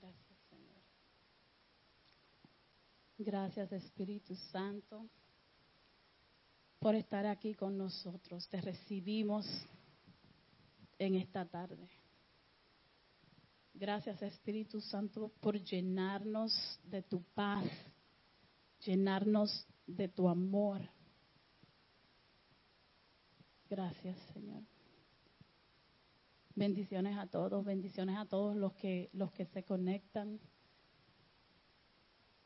Gracias, Señor. Gracias, Espíritu Santo, por estar aquí con nosotros. Te recibimos en esta tarde. Gracias, Espíritu Santo, por llenarnos de tu paz, llenarnos de tu amor. Gracias, Señor. Bendiciones a todos, bendiciones a todos los que, los que se conectan.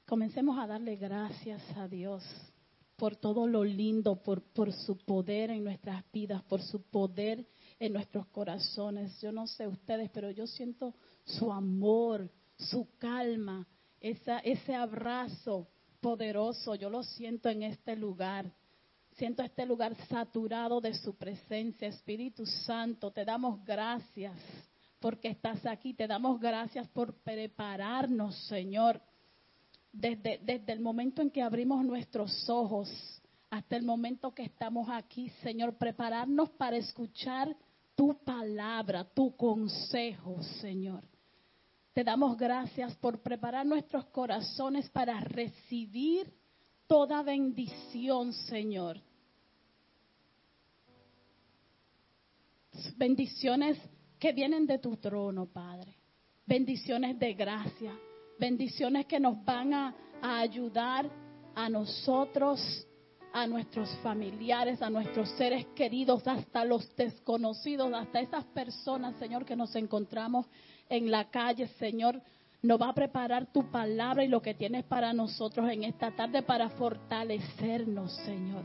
Comencemos a darle gracias a Dios por todo lo lindo, por, por su poder en nuestras vidas, por su poder en nuestros corazones. Yo no sé ustedes, pero yo siento su amor, su calma, esa, ese abrazo poderoso. Yo lo siento en este lugar. Siento este lugar saturado de su presencia. Espíritu Santo, te damos gracias porque estás aquí. Te damos gracias por prepararnos, Señor. Desde, desde el momento en que abrimos nuestros ojos hasta el momento que estamos aquí, Señor, prepararnos para escuchar tu palabra, tu consejo, Señor. Te damos gracias por preparar nuestros corazones para recibir toda bendición, Señor. Bendiciones que vienen de tu trono, Padre. Bendiciones de gracia. Bendiciones que nos van a, ayudar a nosotros, a nuestros familiares, a nuestros seres queridos, hasta los desconocidos, hasta esas personas, Señor, que nos encontramos en la calle, Señor nos va a preparar tu palabra y lo que tienes para nosotros en esta tarde para fortalecernos, Señor,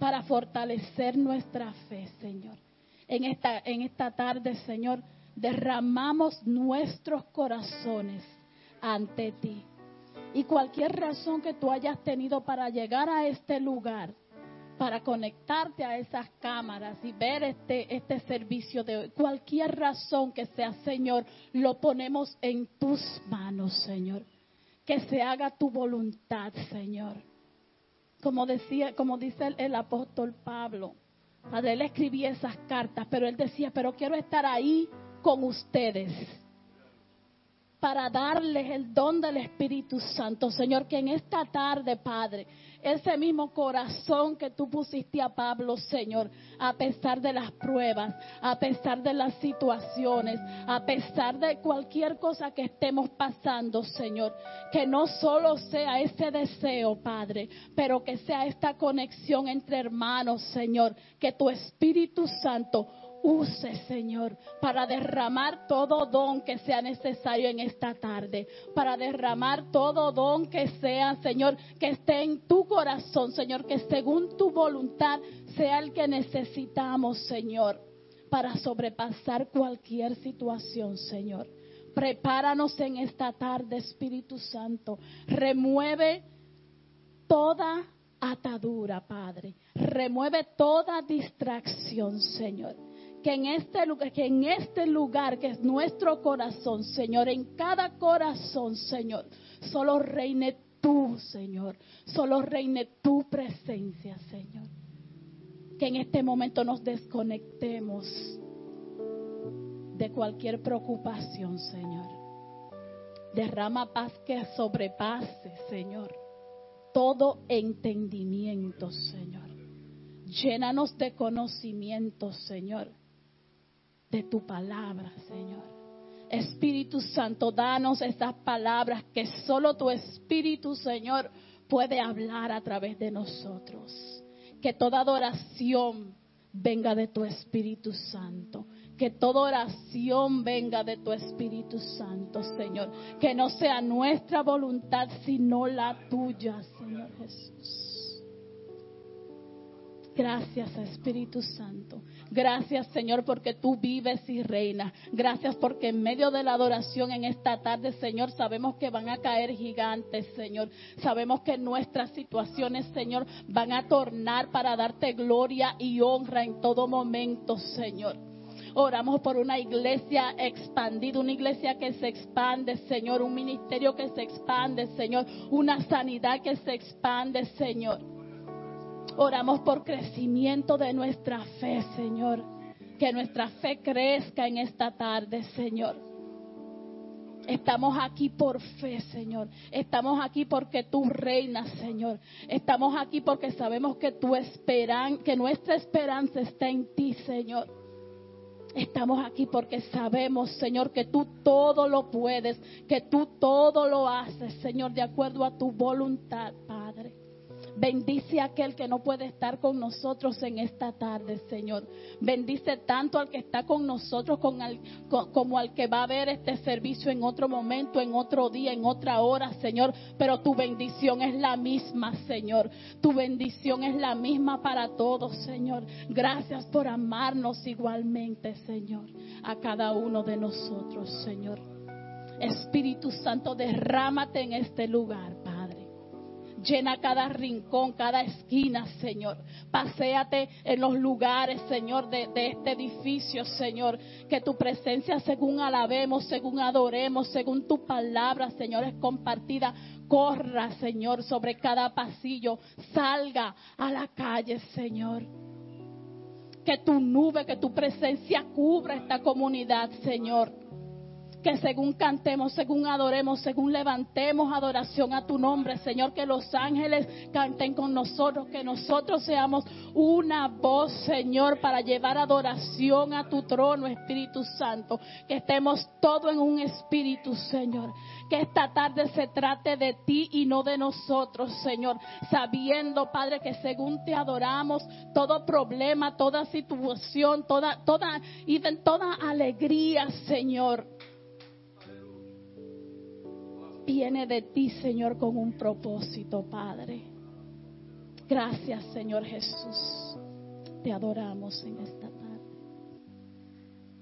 para fortalecer nuestra fe, Señor. En esta, en esta tarde, Señor, derramamos nuestros corazones ante ti. Y cualquier razón que tú hayas tenido para llegar a este lugar, para conectarte a esas cámaras y ver este, este servicio de hoy. Cualquier razón que sea, Señor, lo ponemos en tus manos, Señor. Que se haga tu voluntad, Señor. Como decía, como dice el, apóstol Pablo, Padre, él escribía esas cartas, pero él decía, pero quiero estar ahí con ustedes para darles el don del Espíritu Santo, Señor, que en esta tarde, Padre, ese mismo corazón que tú pusiste a Pablo, Señor, a pesar de las pruebas, a pesar de las situaciones, a pesar de cualquier cosa que estemos pasando, Señor, que no solo sea ese deseo, Padre, pero que sea esta conexión entre hermanos, Señor, que tu Espíritu Santo use, Señor, para derramar todo don que sea necesario en esta tarde, para derramar todo don que sea, Señor, que esté en tu corazón, Señor, que según tu voluntad sea el que necesitamos, Señor, para sobrepasar cualquier situación, Señor. Prepáranos en esta tarde, Espíritu Santo. Remueve toda atadura, Padre. Remueve toda distracción, Señor que en este lugar, que en este lugar que es nuestro corazón, Señor, en cada corazón, Señor, solo reine tú, Señor, solo reine tu presencia, Señor. Que en este momento nos desconectemos de cualquier preocupación, Señor. Derrama paz que sobrepase, Señor, todo entendimiento, Señor. Llénanos de conocimiento, Señor de tu palabra, Señor. Espíritu Santo, danos estas palabras que solo tu Espíritu, Señor, puede hablar a través de nosotros. Que toda adoración venga de tu Espíritu Santo. Que toda oración venga de tu Espíritu Santo, Señor. Que no sea nuestra voluntad, sino la tuya, Señor Jesús. Gracias, Espíritu Santo. Gracias, Señor, porque tú vives y reinas. Gracias porque en medio de la adoración en esta tarde, Señor, sabemos que van a caer gigantes, Señor. Sabemos que nuestras situaciones, Señor, van a tornar para darte gloria y honra en todo momento, Señor. Oramos por una iglesia expandida, una iglesia que se expande, Señor, un ministerio que se expande, Señor, una sanidad que se expande, Señor. Oramos por crecimiento de nuestra fe, Señor. Que nuestra fe crezca en esta tarde, Señor. Estamos aquí por fe, Señor. Estamos aquí porque tú reinas, Señor. Estamos aquí porque sabemos que tu esperan, que nuestra esperanza está en ti, Señor. Estamos aquí porque sabemos, Señor, que tú todo lo puedes, que tú todo lo haces, Señor, de acuerdo a tu voluntad, Padre. Bendice a aquel que no puede estar con nosotros en esta tarde, Señor. Bendice tanto al que está con nosotros como al que va a ver este servicio en otro momento, en otro día, en otra hora, Señor. Pero tu bendición es la misma, Señor. Tu bendición es la misma para todos, Señor. Gracias por amarnos igualmente, Señor, a cada uno de nosotros, Señor. Espíritu Santo, derrámate en este lugar, Llena cada rincón, cada esquina, Señor. Paseate en los lugares, Señor, de, este edificio, Señor. Que tu presencia, según alabemos, según adoremos, según tu palabra, Señor, es compartida. Corra, Señor, sobre cada pasillo. Salga a la calle, Señor. Que tu nube, que tu presencia cubra esta comunidad, Señor que según cantemos, según adoremos, según levantemos adoración a tu nombre, Señor, que los ángeles canten con nosotros, que nosotros seamos una voz, Señor, para llevar adoración a tu trono, Espíritu Santo, que estemos todo en un espíritu, Señor, que esta tarde se trate de ti y no de nosotros, Señor, sabiendo, Padre, que según te adoramos, todo problema, toda situación, toda, toda, y toda alegría, Señor, viene de ti, Señor, con un propósito, Padre. Gracias, Señor Jesús. Te adoramos en esta tarde.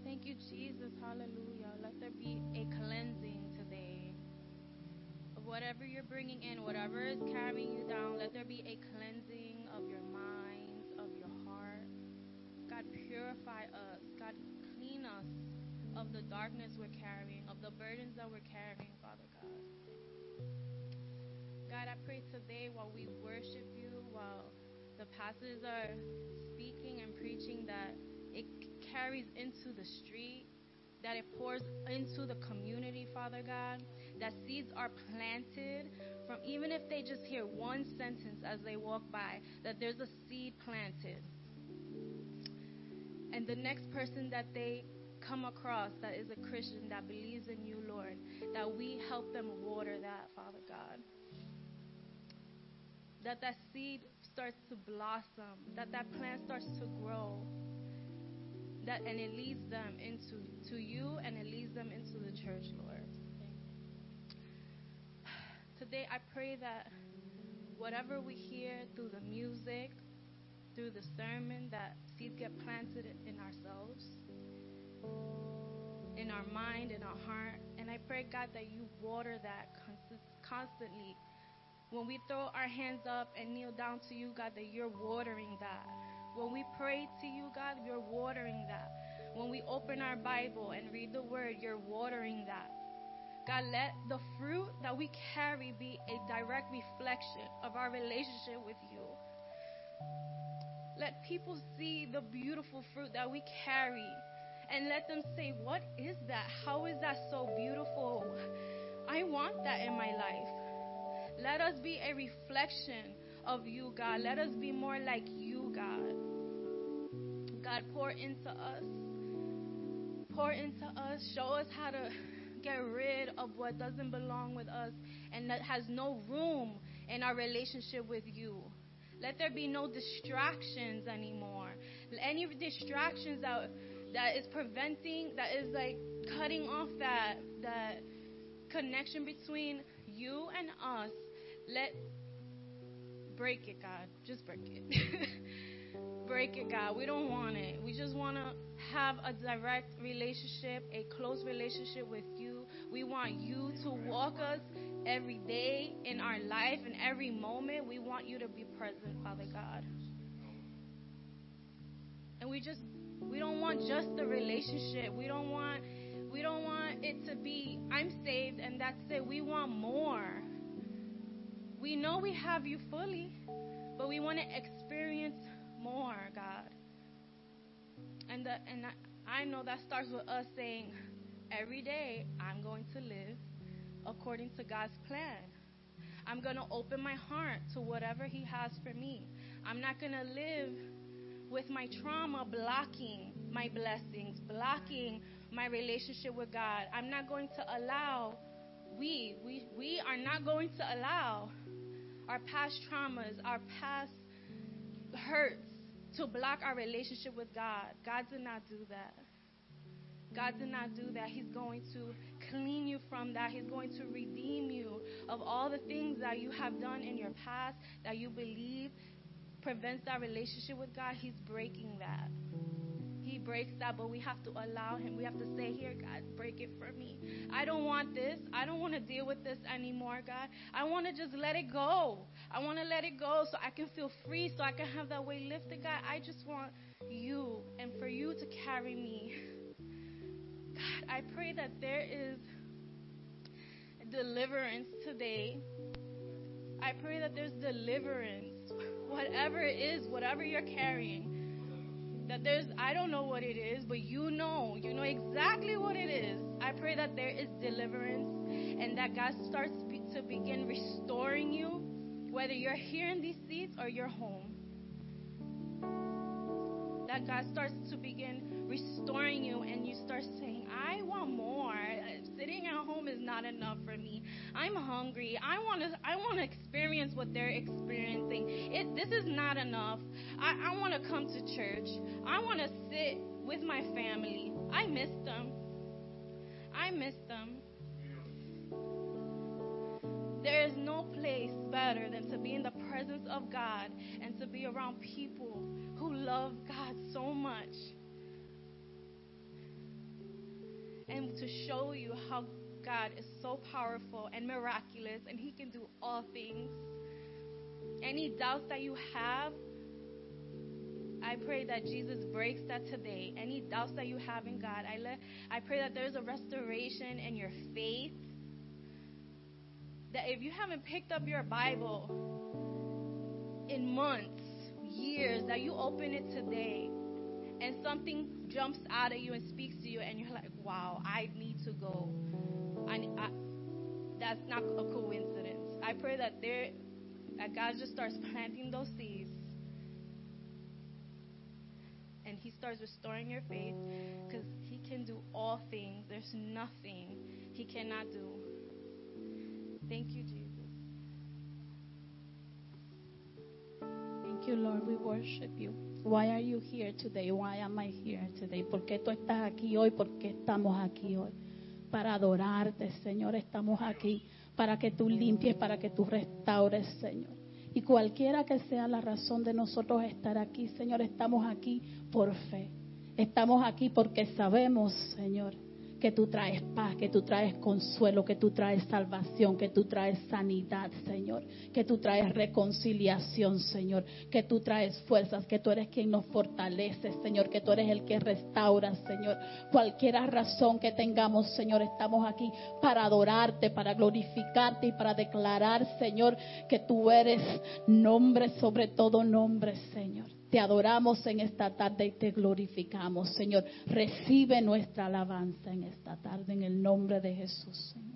Thank you, Jesus. Hallelujah. Let there be a cleansing today whatever you're bringing in, whatever is carrying you down. Let there be a cleansing of your mind, of your heart. God, purify us. God, clean us of the darkness we're carrying, of the burdens that we're carrying. God, I pray today while we worship you, while the pastors are speaking and preaching, that it carries into the street, that it pours into the community, Father God, that seeds are planted from even if they just hear one sentence as they walk by, that there's a seed planted. And the next person that they come across that is a Christian that believes in you, Lord, that we help them water that, Father God that that seed starts to blossom, that that plant starts to grow, that and it leads them into to you and it leads them into the church, Lord. Today I pray that whatever we hear through the music, through the sermon, that seeds get planted in ourselves, in our mind, in our heart. And I pray, God, that you water that constantly when we throw our hands up and kneel down to you, God, that you're watering that. When we pray to you, God, you're watering that. When we open our Bible and read the word, you're watering that. God, let the fruit that we carry be a direct reflection of our relationship with you. Let people see the beautiful fruit that we carry and let them say, What is that? How is that so beautiful? I want that in my life. Let us be a reflection of you, God. Let us be more like you, God. God, pour into us. Pour into us. Show us how to get rid of what doesn't belong with us and that has no room in our relationship with you. Let there be no distractions anymore. Any distractions that that is preventing, that is like cutting off that that connection between you and us let break it, God. Just break it. break it, God. We don't want it. We just want to have a direct relationship, a close relationship with you. We want you to walk us every day in our life and every moment. We want you to be present, Father God. And we just we don't want just the relationship. We don't want we don't want it to be I'm saved and that's it. We want more. We know we have you fully, but we want to experience more, God. And the, and I, I know that starts with us saying, every day I'm going to live according to God's plan. I'm going to open my heart to whatever He has for me. I'm not going to live with my trauma blocking my blessings, blocking my relationship with God. I'm not going to allow, we, we, we are not going to allow our past traumas, our past hurts to block our relationship with God. God did not do that. God did not do that. He's going to clean you from that. He's going to redeem you of all the things that you have done in your past that you believe prevents that relationship with God. He's breaking that. Breaks that, but we have to allow Him. We have to say, Here, God, break it for me. I don't want this. I don't want to deal with this anymore, God. I want to just let it go. I want to let it go so I can feel free, so I can have that weight lifted, God. I just want you and for you to carry me. God, I pray that there is deliverance today. I pray that there's deliverance, whatever it is, whatever you're carrying. That there's, I don't know what it is, but you know, you know exactly what it is. I pray that there is deliverance and that God starts to begin restoring you, whether you're here in these seats or you're home. That God starts to begin restoring you and you start saying, I want more. Sitting at home is not enough for me. I'm hungry. I want to I want to experience what they're experiencing. It this is not enough. I, I want to come to church. I want to sit with my family. I miss them. I miss them. There is no place better than to be in the presence of God and to be around people who love God so much. And to show you how God is so powerful and miraculous and He can do all things. Any doubts that you have, I pray that Jesus breaks that today. Any doubts that you have in God, I I pray that there's a restoration in your faith. That if you haven't picked up your Bible in months, years, that you open it today and something jumps out at you and speaks to you, and you're like, wow, I need to go. I, I, that's not a coincidence. I pray that there, that God just starts planting those seeds and He starts restoring your faith because He can do all things. There's nothing He cannot do. Thank you, Jesus. Thank you, Lord. We worship you. Why are you here today? Why am I here today? ¿Por qué tú estás aquí hoy? ¿Por qué estamos aquí hoy? Para adorarte, Señor. Estamos aquí para que tú limpies, para que tú restaures, Señor. Y cualquiera que sea la razón de nosotros estar aquí, Señor, estamos aquí por fe. Estamos aquí porque sabemos, Señor, que tú traes paz, que tú traes consuelo, que tú traes salvación, que tú traes sanidad, Señor, que tú traes reconciliación, Señor, que tú traes fuerzas, que tú eres quien nos fortalece, Señor, que tú eres el que restaura, Señor. Cualquier razón que tengamos, Señor, estamos aquí para adorarte, para glorificarte y para declarar, Señor, que tú eres nombre sobre todo nombre, Señor. Te adoramos en esta tarde y te glorificamos, Señor. Recibe nuestra alabanza en esta tarde en el nombre de Jesús, Señor.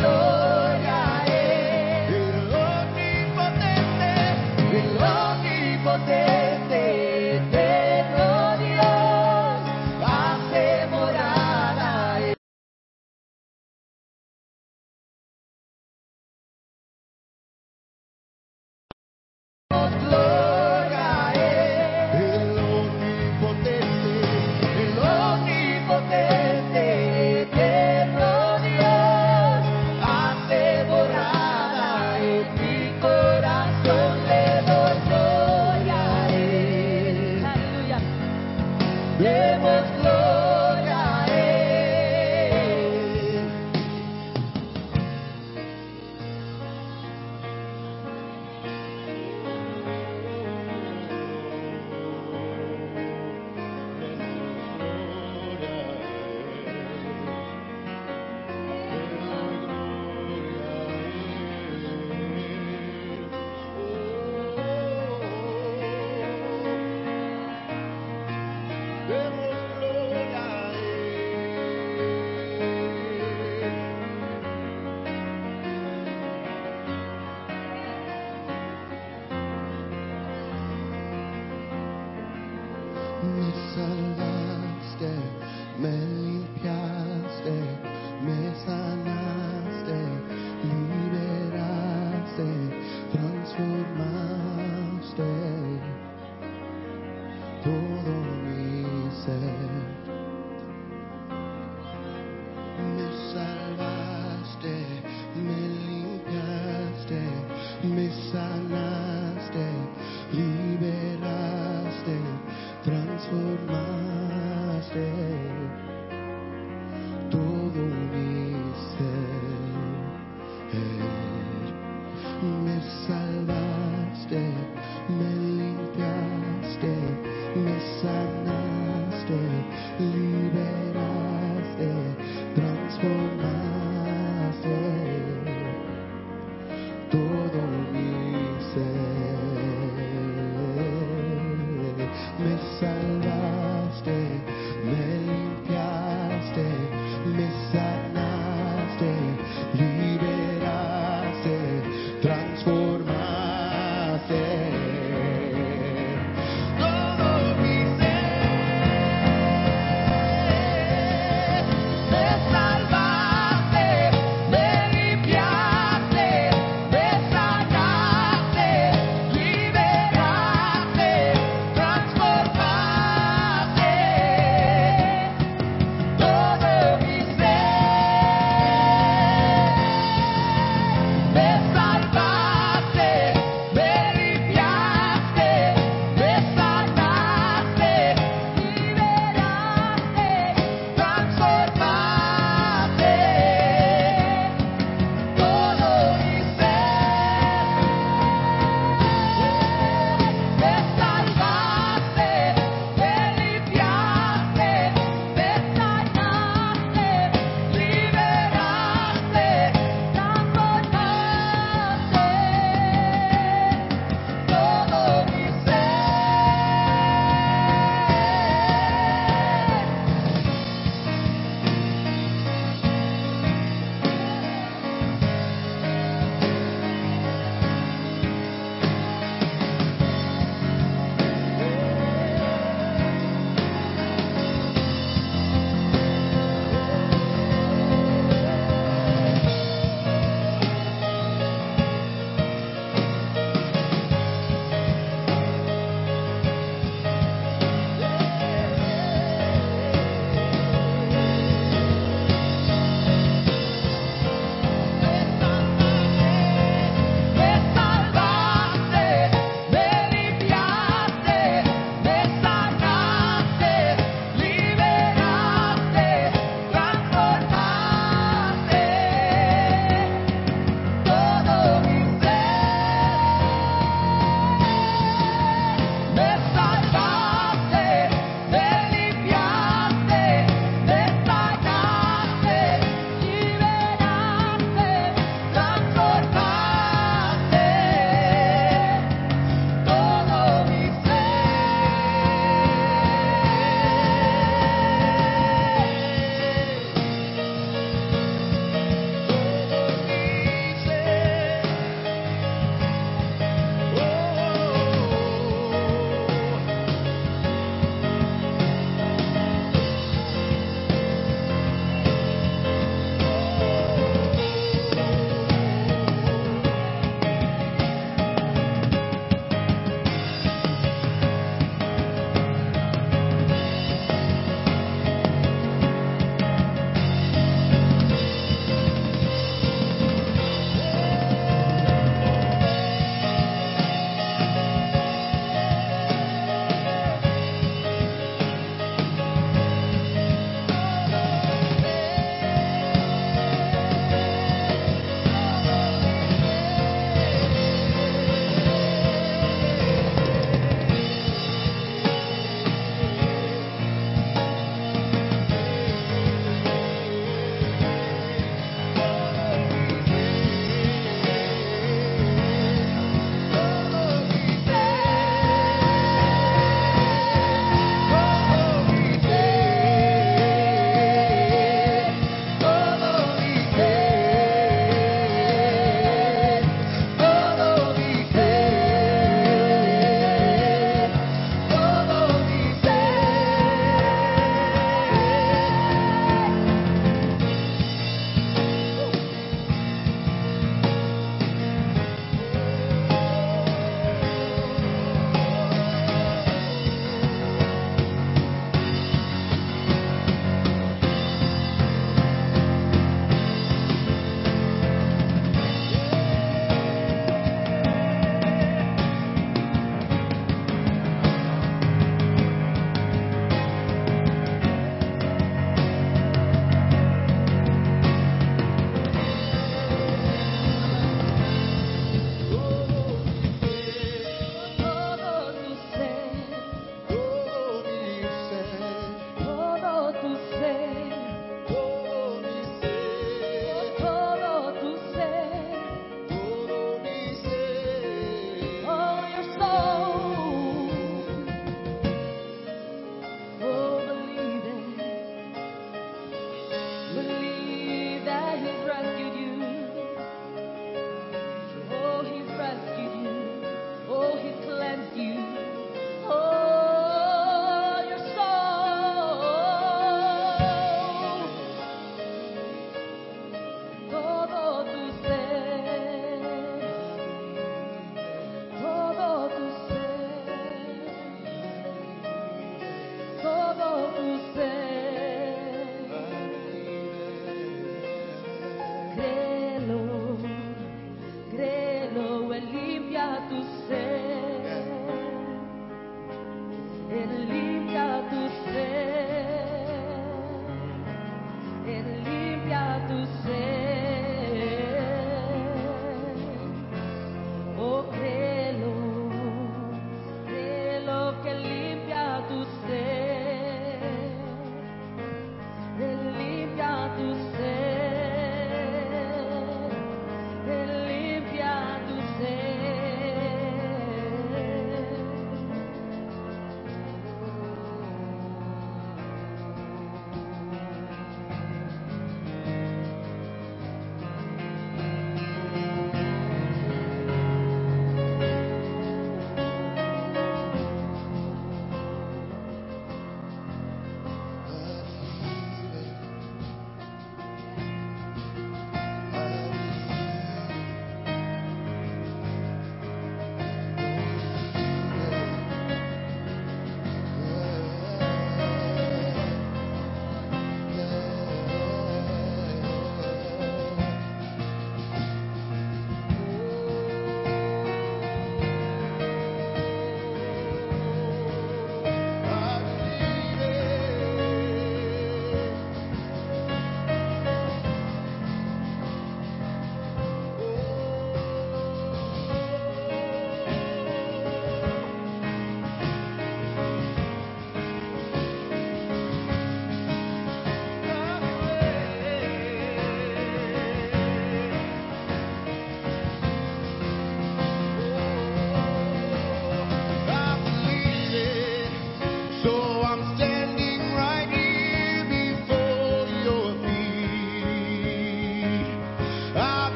Señor.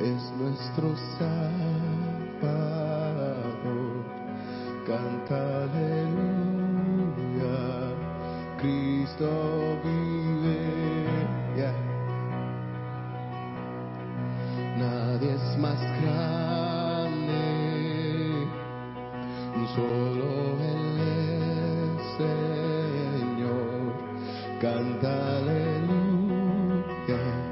Es nuestro Salvador. Canta aleluya, Cristo vive. Yeah. Nadie es más grande, solo Él es Señor. Canta aleluya.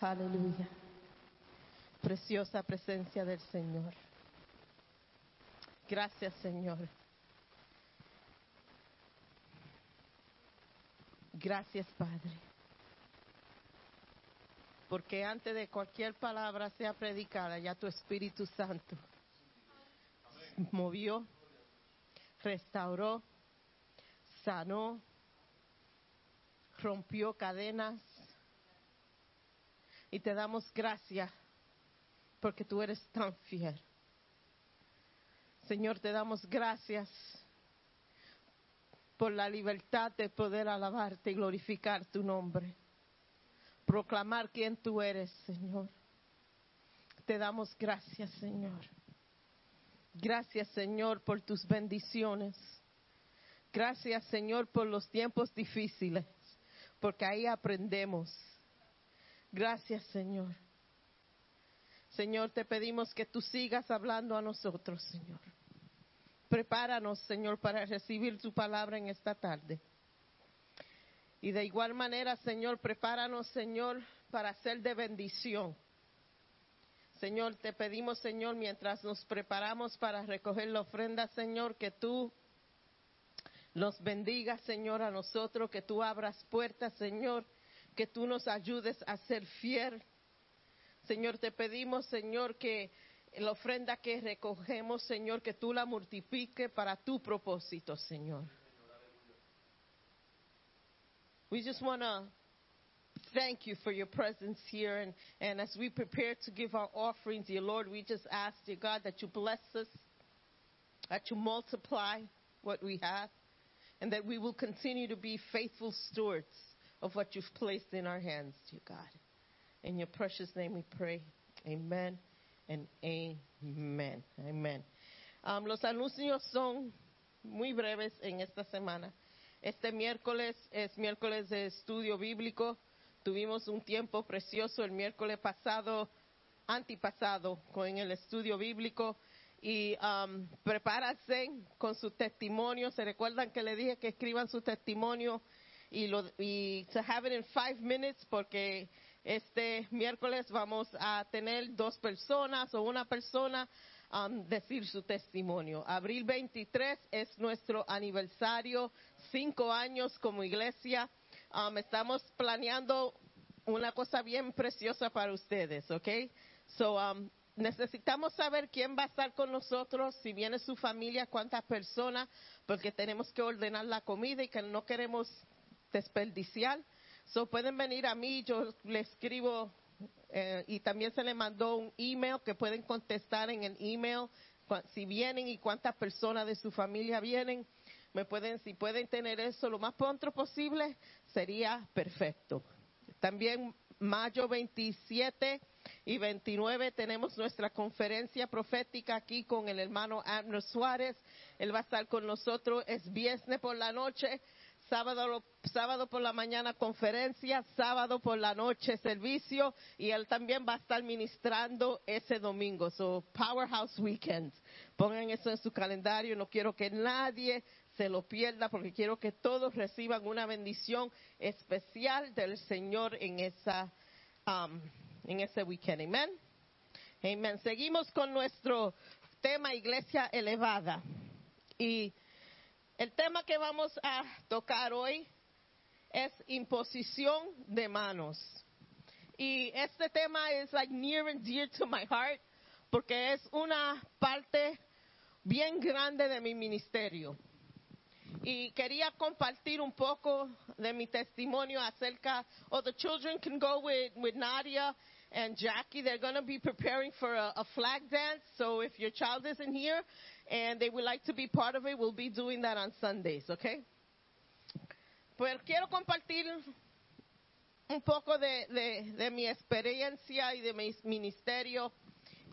Aleluya. Preciosa presencia del Señor. Gracias, Señor. Gracias, Padre. Porque antes de cualquier palabra sea predicada, ya tu Espíritu Santo movió, restauró, sanó, rompió cadenas, te damos gracias porque tú eres tan fiel. Señor, te damos gracias por la libertad de poder alabarte y glorificar tu nombre. Proclamar quién tú eres, Señor. Te damos gracias, Señor. Gracias, Señor, por tus bendiciones. Gracias, Señor, por los tiempos difíciles, porque ahí aprendemos. Gracias, Señor. Señor, te pedimos que tú sigas hablando a nosotros, Señor. Prepáranos, Señor, para recibir tu palabra en esta tarde. Y de igual manera, Señor, prepáranos, Señor, para ser de bendición. Señor, te pedimos, Señor, mientras nos preparamos para recoger la ofrenda, Señor, que tú nos bendigas, Señor, a nosotros, que tú abras puertas, Señor, que tú nos ayudes a ser fiel. Señor, te pedimos, Señor, que la ofrenda que recogemos, Señor, que tú la para tu propósito, Señor. We just want to thank you for your presence here. And, and as we prepare to give our offerings, dear Lord, we just ask, dear God, that you bless us, that you multiply what we have, and that we will continue to be faithful stewards of what you've placed in our hands, dear God. In your precious name we pray. Amen and amen. Amen. Um, los anuncios son muy breves en esta semana. Este miércoles es miércoles de estudio bíblico. Tuvimos un tiempo precioso el miércoles pasado, antipasado, con el estudio bíblico. Y um, prepárense con su testimonio. Se recuerdan que le dije que escriban su testimonio y, lo, y to have it in five minutes porque este miércoles vamos a tener dos personas o una persona um, decir su testimonio. Abril 23 es nuestro aniversario, cinco años como iglesia. Um, estamos planeando una cosa bien preciosa para ustedes, ¿ok? So, um, necesitamos saber quién va a estar con nosotros, si viene su familia, cuántas personas, porque tenemos que ordenar la comida y que no queremos desperdiciar. So, pueden venir a mí, yo le escribo eh, y también se le mandó un email que pueden contestar en el email si vienen y cuántas personas de su familia vienen. Me pueden, si pueden tener eso lo más pronto posible, sería perfecto. También mayo 27 y 29 tenemos nuestra conferencia profética aquí con el hermano Abner Suárez. Él va a estar con nosotros, es viernes por la noche. Sábado, sábado por la mañana conferencia, sábado por la noche servicio y él también va a estar ministrando ese domingo. So, Powerhouse Weekend. Pongan eso en su calendario. No quiero que nadie se lo pierda porque quiero que todos reciban una bendición especial del Señor en esa um, en ese weekend. Amén. Amén. Seguimos con nuestro tema Iglesia Elevada. Y el tema que vamos a tocar hoy es imposición de manos. Y este tema es like near and dear to my heart porque es una parte bien grande de mi ministerio. Y quería compartir un poco de mi testimonio acerca, oh, the children can go with, with Nadia and Jackie. They're going to be preparing for a, a flag dance. So if your child isn't here and they would like to be part of it, we'll be doing that on Sundays, okay? Pues quiero compartir un poco de, de, de mi experiencia y de mi ministerio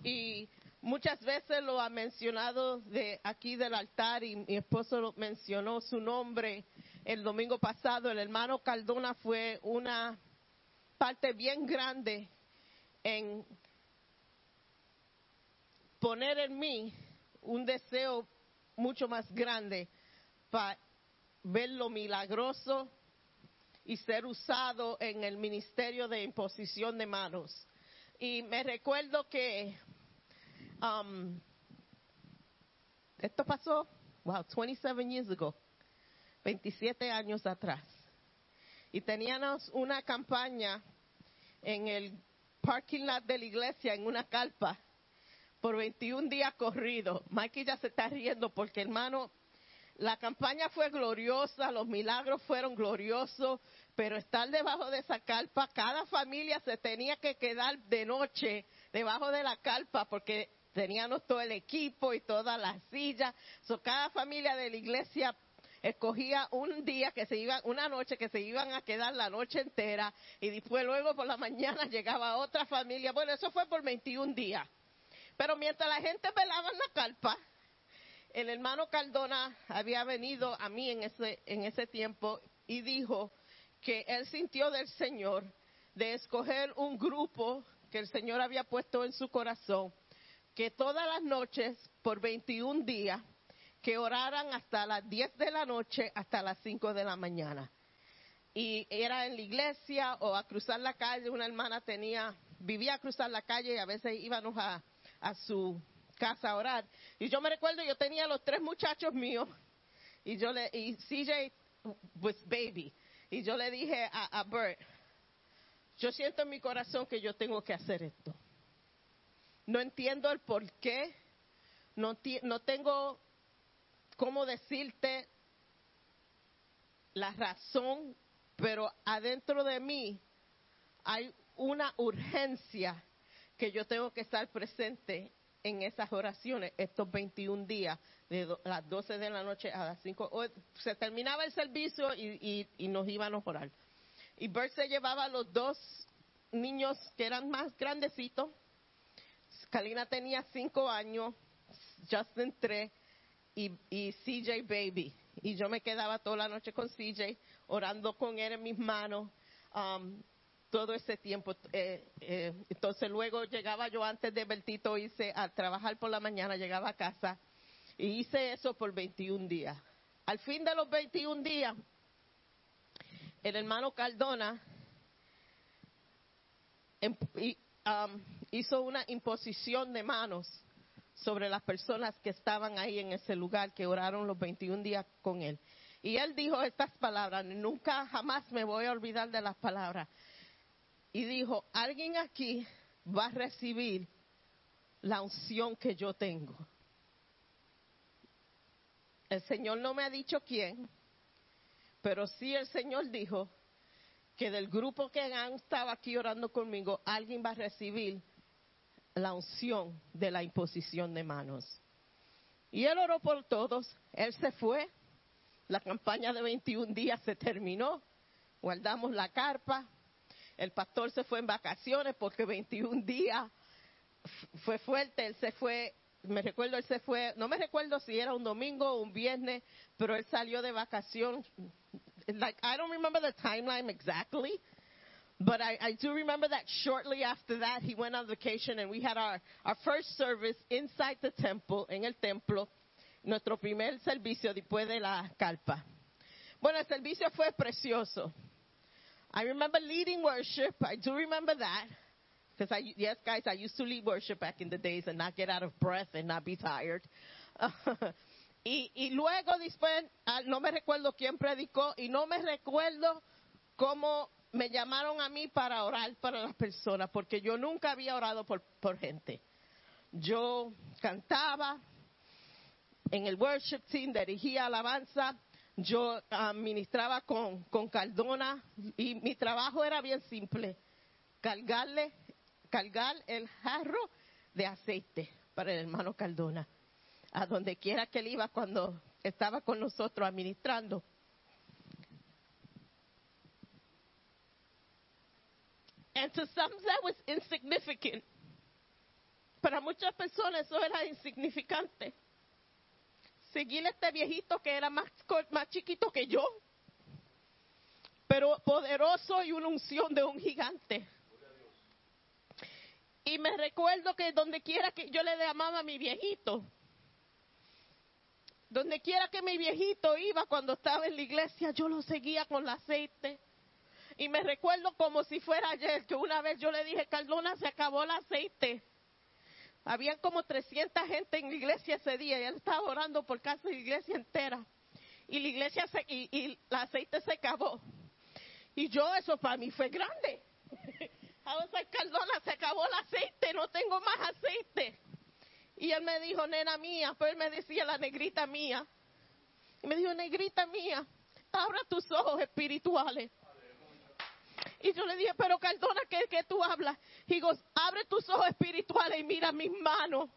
y muchas veces lo ha mencionado de aquí del altar y mi esposo lo mencionó su nombre el domingo pasado. El hermano Cardona fue una parte bien grande en poner en mí un deseo mucho más grande para ver lo milagroso y ser usado en el ministerio de imposición de manos. Y me recuerdo que um, esto pasó, wow, 27 years ago, 27 años atrás. Y teníamos una campaña en el parking lot de la iglesia, en una carpa, por 21 días corridos. Mikey ya se está riendo porque, hermano, la campaña fue gloriosa, los milagros fueron gloriosos, pero estar debajo de esa carpa, cada familia se tenía que quedar de noche debajo de la carpa porque teníamos todo el equipo y todas las sillas. So, cada familia de la iglesia escogía un día que se iban, una noche que se iban a quedar la noche entera y después luego por la mañana llegaba otra familia. Bueno, eso fue por 21 días. Pero mientras la gente velaba en la carpa, el hermano Cardona había venido a mí en ese, en ese tiempo y dijo que él sintió del Señor de escoger un grupo que el Señor había puesto en su corazón, que todas las noches, por 21 días, que oraran hasta las 10 de la noche hasta las 5 de la mañana. Y era en la iglesia o a cruzar la calle, una hermana tenía, vivía a cruzar la calle y a veces íbamos a, a su casa a orar. Y yo me recuerdo, yo tenía los tres muchachos míos y yo le, y CJ was baby. Y yo le dije a, a Bert, yo siento en mi corazón que yo tengo que hacer esto. No entiendo el por qué, no, no tengo cómo decirte la razón, pero adentro de mí hay una urgencia que yo tengo que estar presente en esas oraciones estos 21 días, de las 12 de la noche a las 5. O- se terminaba el servicio y, y- nos íbamos a orar. Y Bert se llevaba a los dos niños que eran más grandecitos. Kalina tenía 5 años, Justin 3 y, y CJ Baby. Y yo me quedaba toda la noche con CJ, orando con él en mis manos. um, todo ese tiempo. eh, eh, entonces luego llegaba yo antes de Bertito hice a trabajar por la mañana, llegaba a casa y hice eso por 21 días. Al fin de los 21 días, el hermano Cardona um, hizo una imposición de manos sobre las personas que estaban ahí en ese lugar, que oraron los 21 días con él. Y él dijo estas palabras, nunca jamás me voy a olvidar de las palabras. Y dijo, alguien aquí va a recibir la unción que yo tengo. El Señor no me ha dicho quién, pero sí el Señor dijo que del grupo que han estado aquí orando conmigo, alguien va a recibir la unción de la imposición de manos. Y él oró por todos, él se fue, la campaña de 21 días se terminó, guardamos la carpa, el pastor se fue en vacaciones porque 21 días fue fuerte, él se fue, me recuerdo, él se fue, no me recuerdo si era un domingo o un viernes, pero él salió de vacación. Like, I don't remember the timeline exactly, but I, I do remember that shortly after that he went on vacation and we had our, our first service inside the temple, en el templo, nuestro primer servicio después de la carpa. Bueno, el servicio fue precioso. I remember leading worship. I do remember that. Because I, yes, guys, I used to lead worship back in the days and not get out of breath and not be tired. y, y luego después, ah, no me recuerdo quién predicó y no me recuerdo cómo me llamaron a mí para orar para las personas, porque yo nunca había orado por, por gente. Yo cantaba en el worship team, dirigía alabanza, yo administraba con, con Cardona y mi trabajo era bien simple, cargarle, cargar el jarro de aceite para el hermano Cardona, a donde quiera que él iba cuando estaba con nosotros administrando. And to some that was insignificant. Para muchas personas eso era insignificante. Seguir a este viejito que era más, más chiquito que yo, pero poderoso y una unción de un gigante. Y me recuerdo que donde quiera que yo le llamaba a mi viejito, donde quiera que mi viejito iba cuando estaba en la iglesia, yo lo seguía con el aceite. Y me recuerdo como si fuera ayer, que una vez yo le dije, Cardona, se acabó el aceite. Habían como 300 gente en la iglesia ese día y él estaba orando por casi la iglesia entera. Y la iglesia se, y, el aceite se acabó. Y yo, eso para mí fue grande. Was like, Cardona, se acabó el aceite, no tengo más aceite. Y él me dijo, nena mía, pero él me decía la negrita mía. Y me dijo, negrita mía, abra tus ojos espirituales. Y yo le dije, pero Cardona, ¿qué, qué tú hablas? Y digo, abre tus ojos espirituales y mira mis manos.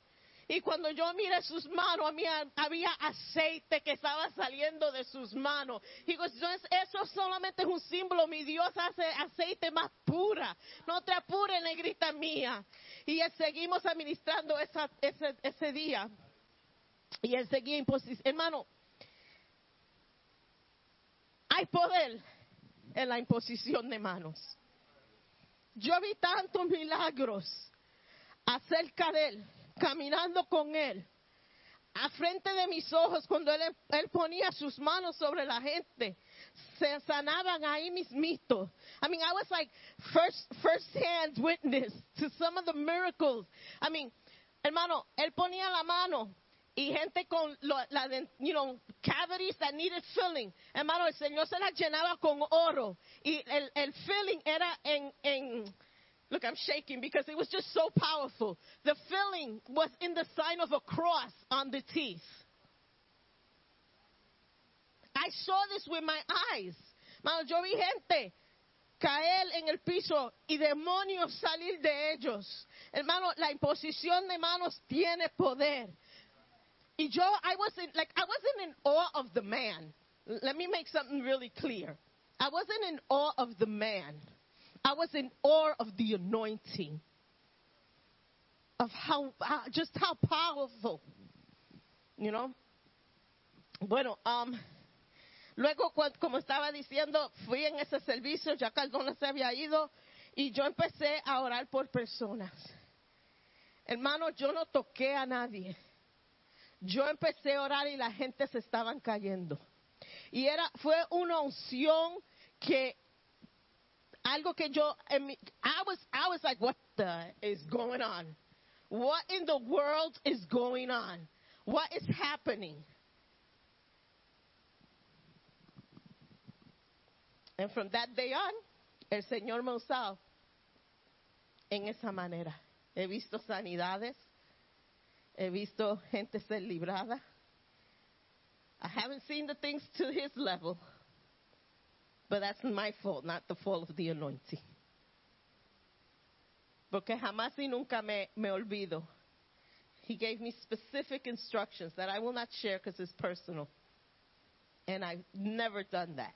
Y cuando yo miré sus manos, había, aceite que estaba saliendo de sus manos. Y digo, eso, es- eso solamente es un símbolo. Mi Dios hace aceite más pura. No te apures, negrita mía. Y seguimos administrando ese, ese día. Y él seguía en posición. Hermano, hay poder en la imposición de manos. Yo vi tantos milagros acerca de él, caminando con él, a frente de mis ojos, cuando él, ponía sus manos sobre la gente, se sanaban ahí mismito. I mean, I was like first, first hand witness to some of the miracles. I mean, hermano, él ponía la mano y gente con lo- la, you know, cavities that needed filling. Hermano, el Señor se las llenaba con oro y el, el filling era en, en, look, I'm shaking because it was just so powerful. The filling was in the sign of a cross on the teeth. I saw this with my eyes. Hermano, yo vi gente caer en el piso y demonios salir de ellos. Hermano, la imposición de manos tiene poder. Yo, I wasn't like I wasn't in awe of the man. Let me make something really clear. I wasn't in awe of the man. I was in awe of the anointing. Of how, just how powerful. You know? Bueno, um, luego como estaba diciendo, fui en ese servicio, ya Cardona se había ido y yo empecé a orar por personas. Hermano, yo no toqué a nadie yo empecé a orar y la gente se estaban cayendo. Y era, fue una unción que, algo que yo, I was, I was like, what the is going on? What in the world is going on? What is happening? And from that day on, el Señor me ha usado en esa manera. He visto sanidades, He visto gente ser librada. I haven't seen the things to his level, but that's my fault, not the fault of the anointing. Porque jamás y nunca me, me olvido. He gave me specific instructions that I will not share because it's personal. And I've never done that.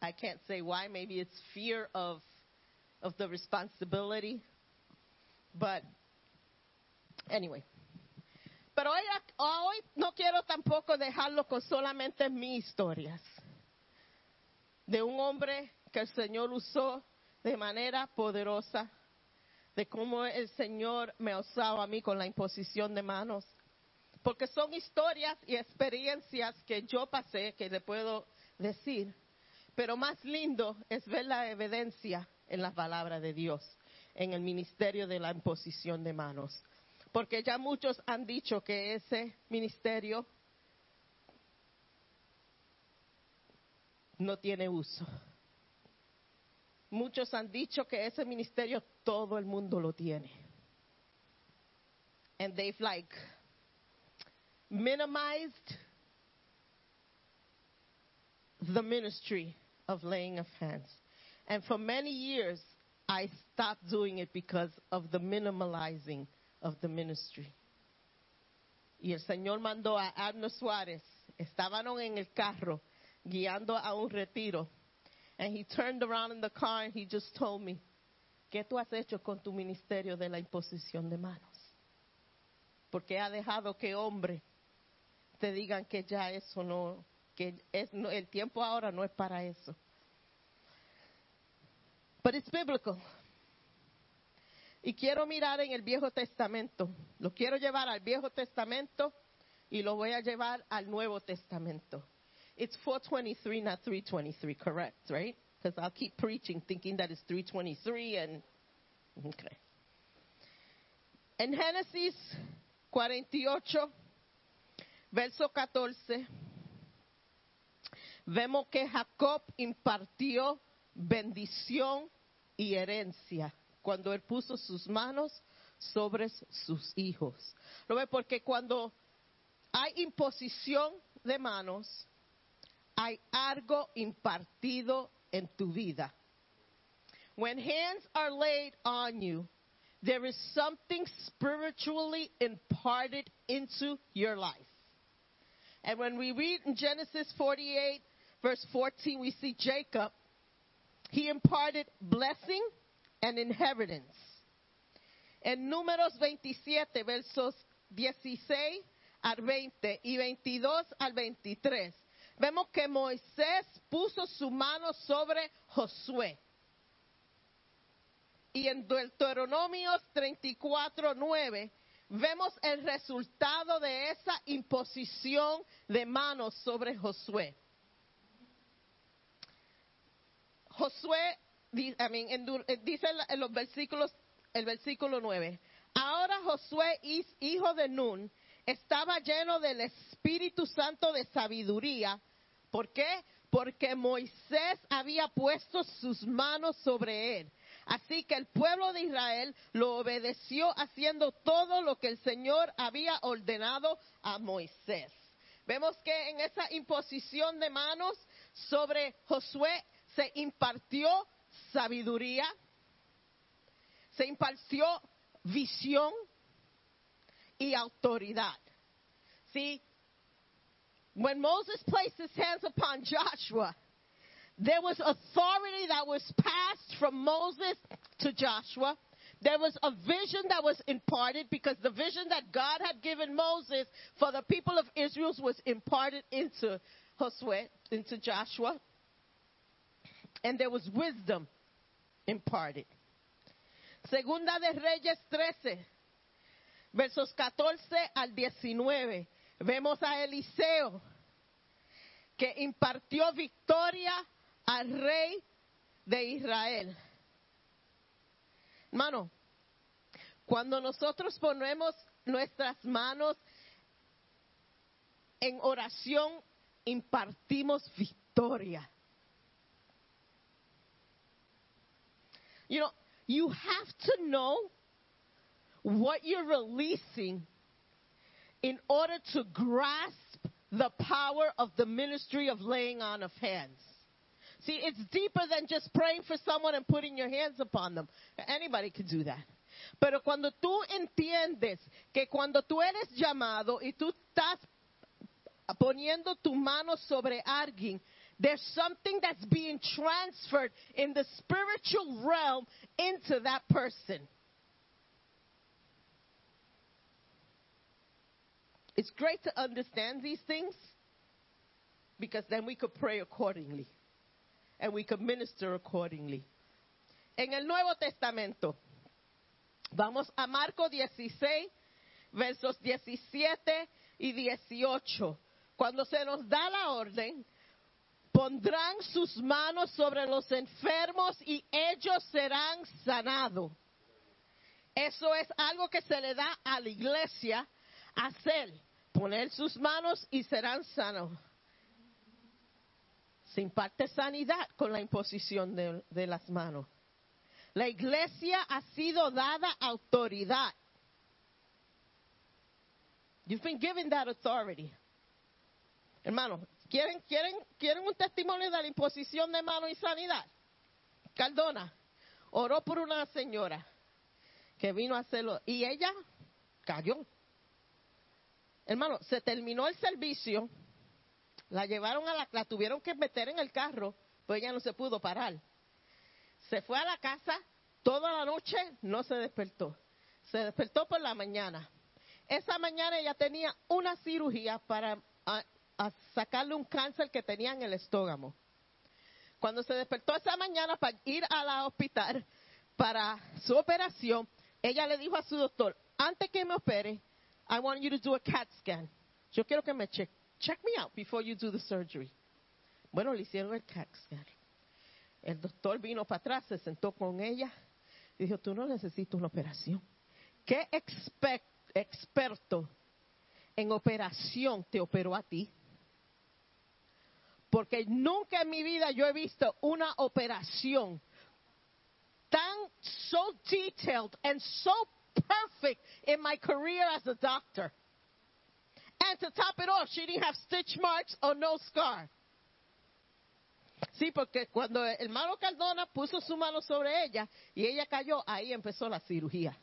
I can't say why. Maybe it's fear of, of the responsibility. But Anyway. Pero hoy, hoy no quiero tampoco dejarlo con solamente mis historias. De un hombre que el Señor usó de manera poderosa. De cómo el Señor me usado a mí con la imposición de manos. Porque son historias y experiencias que yo pasé, que le puedo decir. Pero más lindo es ver la evidencia en la palabra de Dios, en el ministerio de la imposición de manos porque ya muchos han dicho que ese ministerio no tiene uso. muchos han dicho que ese ministerio todo el mundo lo tiene. And they've like minimized the ministry of laying of hands. And for many years, I stopped doing it because of the minimalizing of the ministry. Y el Señor mandó a Arno Suárez, estaban en el carro guiando a un retiro. And he turned around in the car and he just told me, ¿qué tú has hecho con tu ministerio de la imposición de manos? Porque ha dejado que hombres te digan que ya eso no, que es, no, el tiempo ahora no es para eso. But it's biblical. Y quiero mirar en el Viejo Testamento. Lo quiero llevar al Viejo Testamento y lo voy a llevar al Nuevo Testamento. It's 423, not 323, correct, right? Because I'll keep preaching thinking that it's 323 and. Okay. En Génesis 48, verso 14, vemos que Jacob impartió bendición y herencia cuando él puso sus manos sobre sus hijos. ¿Lo ve? Porque cuando hay imposición de manos, hay algo impartido en tu vida. When hands are laid on you, there is something spiritually imparted into your life. And when we read in Genesis 48, verse 14, we see Jacob. He imparted blessing inheritance. En Números 27, versos 16 al 20 y 22 al 23, vemos que Moisés puso su mano sobre Josué. Y en Deuteronomios 34, 9, vemos el resultado de esa imposición de manos sobre Josué. Josué, eh, dice en los versículos, el versículo 9. Ahora Josué, hijo de Nun, estaba lleno del Espíritu Santo de sabiduría. ¿Por qué? Porque Moisés había puesto sus manos sobre él. Así que el pueblo de Israel lo obedeció haciendo todo lo que el Señor había ordenado a Moisés. Vemos que en esa imposición de manos sobre Josué se impartió sabiduría, se impartió visión y autoridad. See, when Moses placed his hands upon Joshua, there was authority that was passed from Moses to Joshua. There was a vision that was imparted because the vision that God had given Moses for the people of Israel was imparted into Josue, into Joshua. And there was wisdom imparted. Segunda de Reyes 13, versos 14 al 19. Vemos a Eliseo que impartió victoria al rey de Israel. Hermano, cuando nosotros ponemos nuestras manos en oración, impartimos victoria. You know, you have to know what you're releasing in order to grasp the power of the ministry of laying on of hands. See, it's deeper than just praying for someone and putting your hands upon them. Anybody can do that. Pero cuando tú entiendes que cuando tú eres llamado y tú estás poniendo tu mano sobre alguien, there's something that's being transferred in the spiritual realm into that person. It's great to understand these things because then we could pray accordingly and we could minister accordingly. En el Nuevo Testamento, vamos a Marco 16, versos 17 y 18. Cuando se nos da la orden, pondrán sus manos sobre los enfermos y ellos serán sanados. Eso es algo que se le da a la iglesia hacer, poner sus manos y serán sanos. Se imparte sanidad con la imposición de, de las manos. La iglesia ha sido dada autoridad. You've been given that authority. Hermano, ¿quieren, quieren, ¿quieren un testimonio de la imposición de mano y sanidad? Cardona oró por una señora que vino a hacerlo y ella cayó. Hermano, se terminó el servicio, la llevaron a la, la tuvieron que meter en el carro, pues ella no se pudo parar. Se fue a la casa toda la noche, no se despertó. Se despertó por la mañana. Esa mañana ella tenía una cirugía para a- sacarle un cáncer que tenía en el estómago. Cuando se despertó esa mañana para ir a la hospital para su operación, ella le dijo a su doctor, antes que me opere, I want you to do a CAT scan. Yo quiero que me check, check me out before you do the surgery. Bueno, le hicieron el CAT scan. El doctor vino para atrás, se sentó con ella y dijo, tú no necesitas una operación. ¿Qué expe- experto en operación te operó a ti? Porque nunca en mi vida yo he visto una operación tan so detailed and so perfect in my career as a doctor. And to top it off, she didn't have stitch marks or no scar. Sí, porque cuando el hermano Cardona puso su mano sobre ella y ella cayó, ahí empezó la cirugía.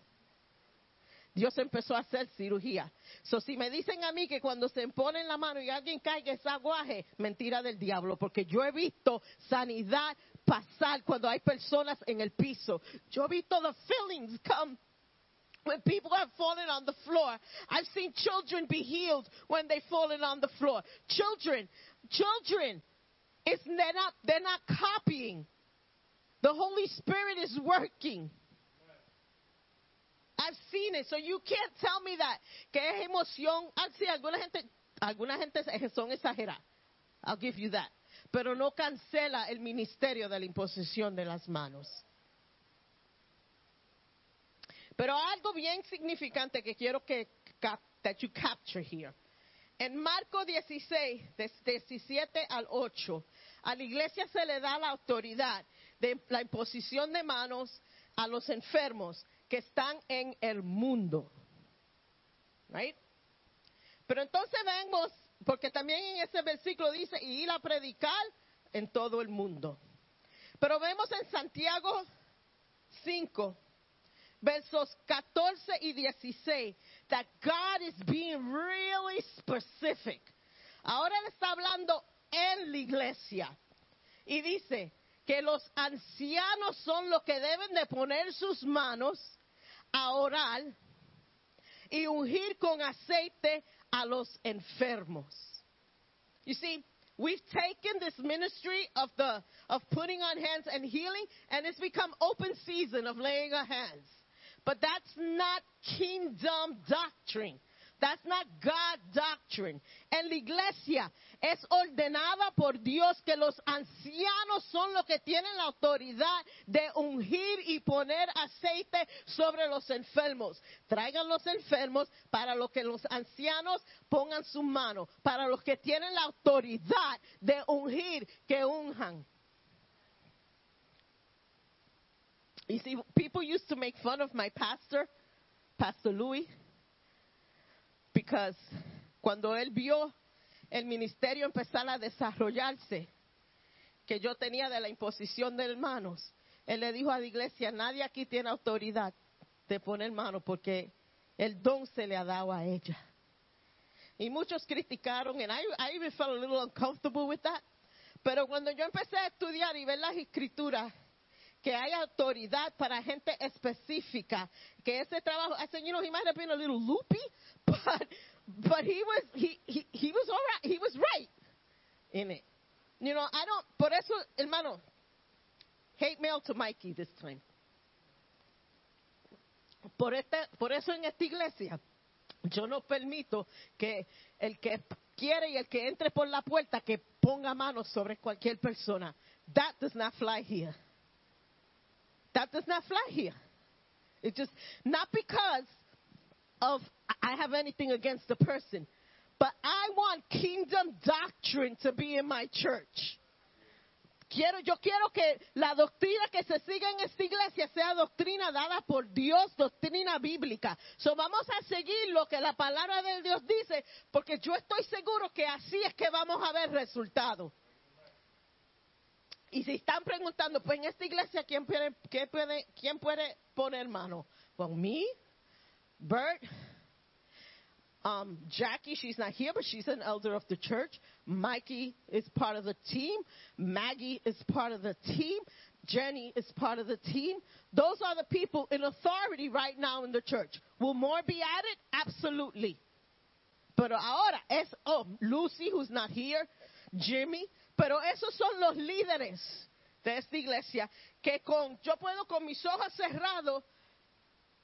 Dios empezó a hacer cirugía. So, si me dicen a mí que cuando se ponen la mano y alguien caiga es aguaje, mentira del diablo, porque yo he visto sanidad pasar cuando hay personas en el piso. Yo he visto the feelings come when people have fallen on the floor. I've seen children be healed when they've fallen on the floor. Children, children, it's, they're not copying. The Holy Spirit is working. I've seen it, so you can't tell me that que es emoción. Ah, sí, alguna gente, alguna gente son exageradas. I'll give you that. Pero no cancela el ministerio de la imposición de las manos. Pero algo bien significante que quiero que that you capture here. En Marco 16, de 17 al 8, a la iglesia se le da la autoridad de la imposición de manos a los enfermos que están en el mundo. Right? Pero entonces vemos, porque también en ese versículo dice, y ir a predicar en todo el mundo. Pero vemos en Santiago 5, versos 14 y 16, that God is being really specific. Ahora él está hablando en la iglesia. Y dice que los ancianos son los que deben de poner sus manos a orar y ungir con aceite a los enfermos. You see, we've taken this ministry of the of putting on hands and healing, and it's become open season of laying on hands. But that's not kingdom doctrine. That's not God doctrine. En la iglesia es ordenada por Dios que los ancianos son los que tienen la autoridad de ungir y poner aceite sobre los enfermos. Traigan los enfermos para los que los ancianos pongan su mano. Para los que tienen la autoridad de ungir, que unjan. You see, people used to make fun of my pastor, Pastor Louis, because cuando él vio el ministerio empezar a desarrollarse, que yo tenía de la imposición de hermanos, él le dijo a la iglesia, nadie aquí tiene autoridad de poner mano porque el don se le ha dado a ella. Y muchos criticaron, and I, I even felt a little uncomfortable with that. Pero cuando yo empecé a estudiar y ver las escrituras, que hay autoridad para gente específica, que ese trabajo, I said, you know, he might have been a little loopy, but, but he was, he, he, he was all right, he was right in it. You know, I don't, por eso, hermano, hate mail to Mikey this time. Por, este, por eso en esta iglesia, yo no permito que el que quiere y el que entre por la puerta que ponga manos sobre cualquier persona. That does not fly here. That does not fly here. It just not because of I have anything against the person, but I want kingdom doctrine to be in my church. quiero, yo quiero que la doctrina que se siga en esta iglesia sea doctrina dada por Dios, doctrina bíblica. So vamos a seguir lo que la palabra de Dios dice, porque yo estoy seguro que así es que vamos a ver resultados. Y si están preguntando, pues en esta iglesia, ¿quién puede, quién puede, quién puede poner mano? Well, me, Bert, um, Jackie, she's not here, but she's an elder of the church. Mikey is part of the team. Maggie is part of the team. Jenny is part of the team. Those are the people in authority right now in the church. Will more be added? Absolutely. Pero ahora es, oh, Lucy, who's not here, Jimmy, pero esos son los líderes de esta iglesia que con, yo puedo con mis ojos cerrados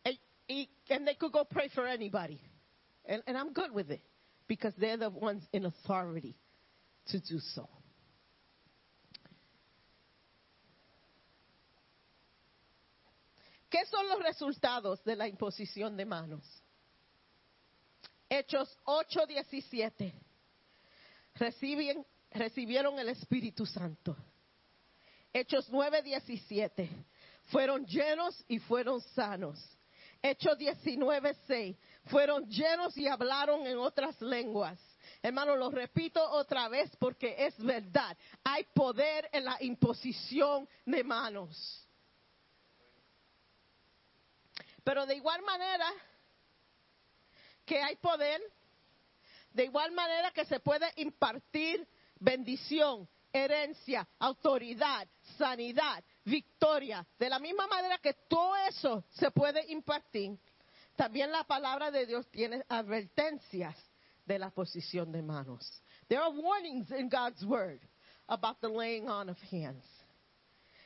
y, y and they could go pray for anybody. And, and I'm good with it because they're the ones in authority to do so. ¿Qué son los resultados de la imposición de manos? Hechos 8:17. Reciben, recibieron el Espíritu Santo. Hechos 9:17. Fueron llenos y fueron sanos. Hechos 19:6. Fueron llenos y hablaron en otras lenguas. Hermano, lo repito otra vez porque es verdad. Hay poder en la imposición de manos. Pero de igual manera que hay poder, de igual manera que se puede impartir bendición, herencia, autoridad, sanidad, victoria. De la misma manera que todo eso se puede impartir, también la palabra de Dios tiene advertencias de la posición de manos. There are warnings in God's word about the laying on of hands.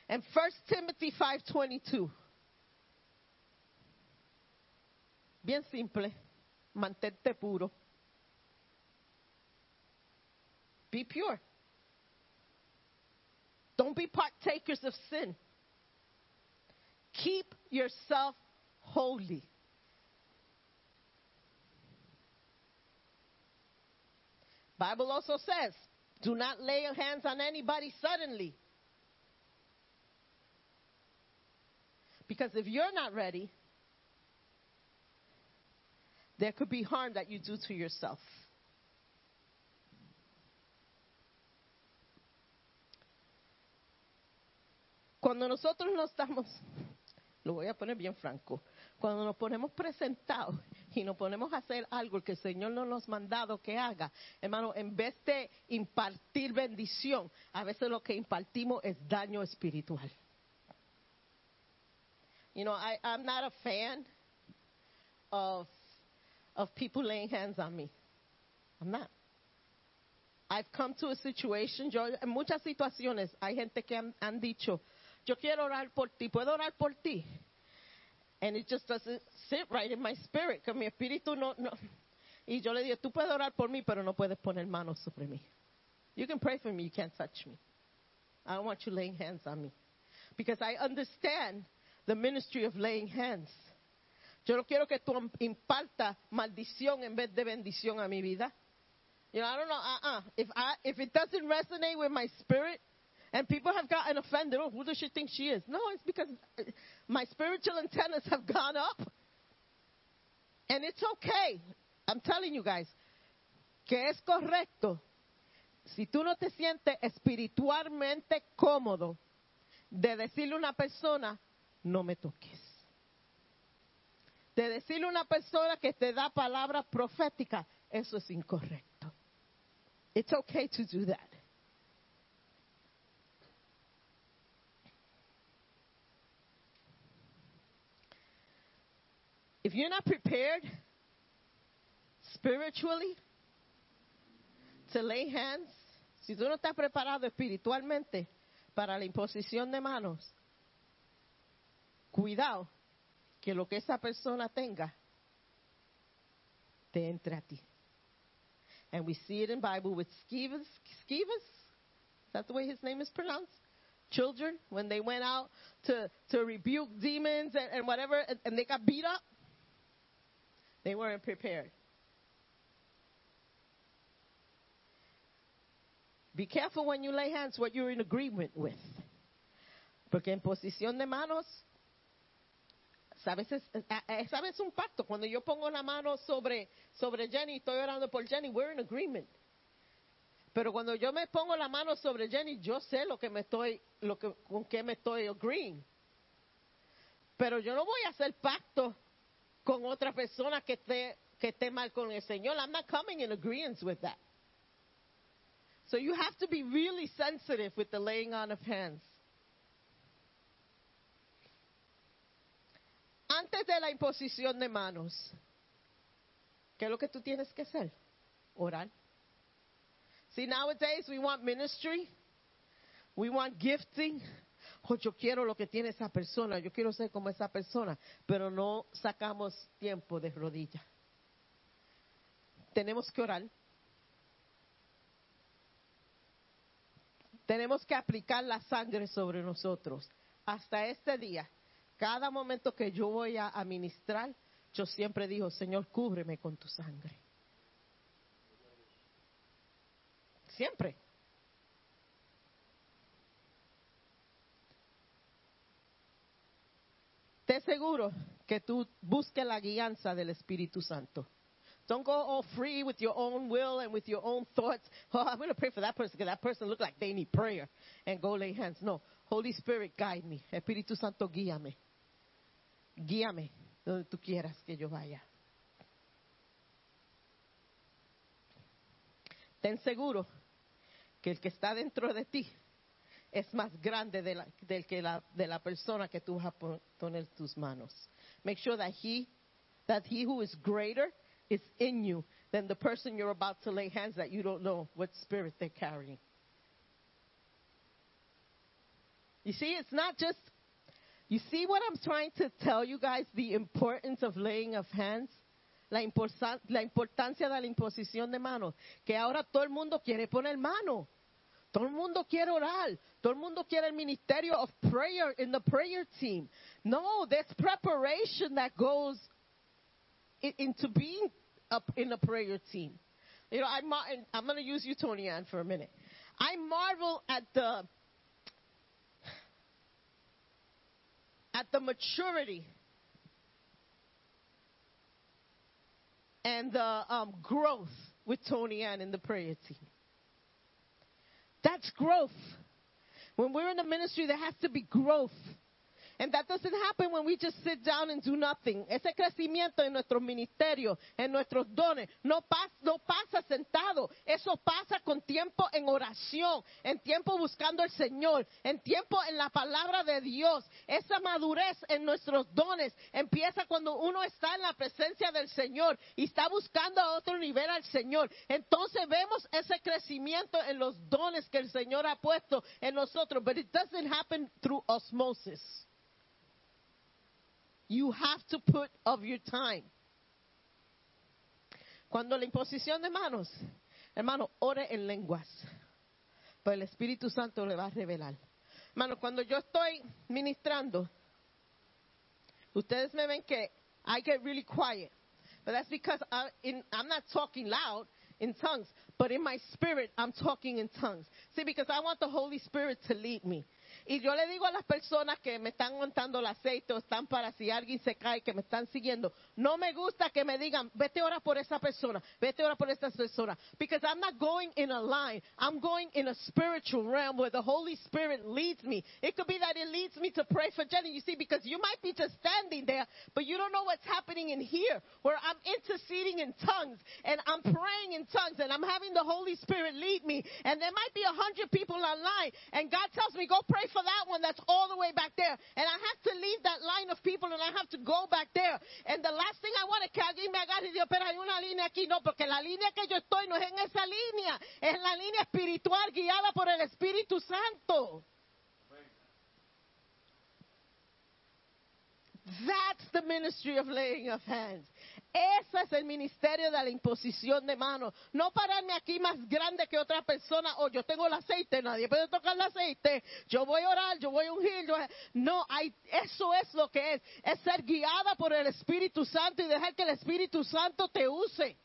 And 1 Timothy 5:22 Bien simple, mantente puro. Be pure. Don't be partakers of sin. Keep yourself holy. Bible also says, do not lay your hands on anybody suddenly. Because if you're not ready, there could be harm that you do to yourself. Cuando nosotros no estamos, lo voy a poner bien franco, cuando nos ponemos presentados y nos ponemos a hacer algo que el Señor no nos ha mandado que haga, hermano, en vez de impartir bendición, a veces lo que impartimos es daño espiritual. You know, I, I'm not a fan of of people laying hands on me. I'm not. I've come to a situation, en muchas situaciones hay gente que han dicho, yo quiero orar por ti, puedo orar por ti. And it just doesn't sit right in my spirit, que mi espíritu no, no. Y yo le digo, tú puedes orar por mí, pero no puedes poner manos sobre mí. You can pray for me, you can't touch me. I don't want you laying hands on me. Because I understand the ministry of laying hands. Yo no quiero que tú imparta maldición en vez de bendición a mi vida. You know, I don't know. Uh-uh. If I if it doesn't resonate with my spirit, and people have gotten offended, oh, who does she think she is? No, it's because my spiritual antennas have gone up, and it's okay. I'm telling you guys que es correcto. Si tú no te sientes espiritualmente cómodo de decirle a una persona, no me toques de decirle a una persona que te da palabras proféticas, eso es incorrecto. It's okay to do that. If you're not prepared spiritually to lay hands, si tú no estás preparado espiritualmente para la imposición de manos, cuidado que lo que esa persona tenga te entre a ti. And we see it in Bible with Skevas. Skevas? Is that the way his name is pronounced? Children, when they went out to, to rebuke demons and, and whatever, and, and they got beat up, they weren't prepared. Be careful when you lay hands what you're in agreement with. Porque en posición de manos, sabes, es, a- a- sabes un pacto. Cuando yo pongo la mano sobre, sobre Jenny, estoy orando por Jenny, we're in agreement. Pero cuando yo me pongo la mano sobre Jenny, yo sé lo que me estoy, lo que, con qué me estoy agreeing. Pero yo no voy a hacer pacto con otra persona que esté, que esté mal con el Señor. I'm not coming in agreement with that. So you have to be really sensitive with the laying on of hands. Antes de la imposición de manos, ¿qué es lo que tú tienes que hacer? Orar. See, nowadays we want ministry, we want gifting. Oh, yo quiero lo que tiene esa persona, yo quiero ser como esa persona, pero no sacamos tiempo de rodilla. Tenemos que orar. Tenemos que aplicar la sangre sobre nosotros. Hasta este día, cada momento que yo voy a administrar, yo siempre digo, Señor, cúbreme con tu sangre. Siempre. Te seguro que tú busques la guianza del Espíritu Santo. Don't go all free with your own will and with your own thoughts. Oh, I'm going to pray for that person because that person look like they need prayer and go lay hands. No, Holy Spirit, guide me. Espíritu Santo, guíame. Guíame donde tú quieras que yo vaya. Ten seguro que el que está dentro de ti es más grande de la, del que la, de la persona que tú vas a pon- poner tus manos. Make sure that he, that he who is greater is in you than the person you're about to lay hands that you don't know what spirit they're carrying. You see, it's not just, you see what I'm trying to tell you guys, the importance of laying of hands? La, la importancia de la imposición de manos. Que ahora todo el mundo quiere poner mano. Todo el mundo quiere orar. Todo el mundo quiere el ministerio of prayer in the prayer team. No, there's preparation that goes into being up in a prayer team. You know, I mar- I'm going to use you, Tony Ann, for a minute. I marvel at the at the maturity and the um, growth with Tony Ann in the prayer team. That's growth. When we're in the ministry, there has to be growth. And that doesn't happen when we just sit down and do nothing. Ese crecimiento en nuestros ministerios, en nuestros dones, no, pas- no pasa sentado. Eso pasa con tiempo en oración, en tiempo buscando al Señor, en tiempo en la palabra de Dios. Esa madurez en nuestros dones empieza cuando uno está en la presencia del Señor y está buscando a otro nivel al Señor. Entonces vemos ese crecimiento en los dones que el Señor ha puesto en nosotros. But it doesn't happen through osmosis. You have to put of your time. Cuando la imposición de manos, hermano, ore en lenguas. Pues el Espíritu Santo le va a revelar. Hermano, cuando yo estoy ministrando, ustedes me ven que I get really quiet. But that's because I, in, I'm not talking loud in tongues, but in my spirit, I'm talking in tongues. See, because I want the Holy Spirit to lead me. Y yo le digo a las personas que me están montando el aceite o están para si alguien se cae, que me están siguiendo, no me gusta que me digan, vete ahora por esa persona, vete ahora por esa persona. Because I'm not going in a line. I'm going in a spiritual realm where the Holy Spirit leads me. It could be that it leads me to pray for Jenny. You see, because you might be just standing there, but you don't know what's happening in here where I'm interceding in tongues and I'm praying in tongues and I'm having the Holy Spirit lead me. And there might be a hundred people online and God tells me, go pray for that one that's all the way back there. And I have to leave that line of people and I have to go back there. And the last thing I want is que alguien me agarre y diga, pero hay una línea aquí. No, porque la línea que yo estoy no es en esa línea. Es la línea espiritual guiada por el Espíritu Santo. That's the ministry of laying of hands. Ese es el ministerio de la imposición de manos. No pararme aquí más grande que otra persona. O yo tengo el aceite, nadie puede tocar el aceite. Yo voy a orar, yo voy a ungir. yo- No, hay, eso es lo que es. Es ser guiada por el Espíritu Santo y dejar que el Espíritu Santo te use.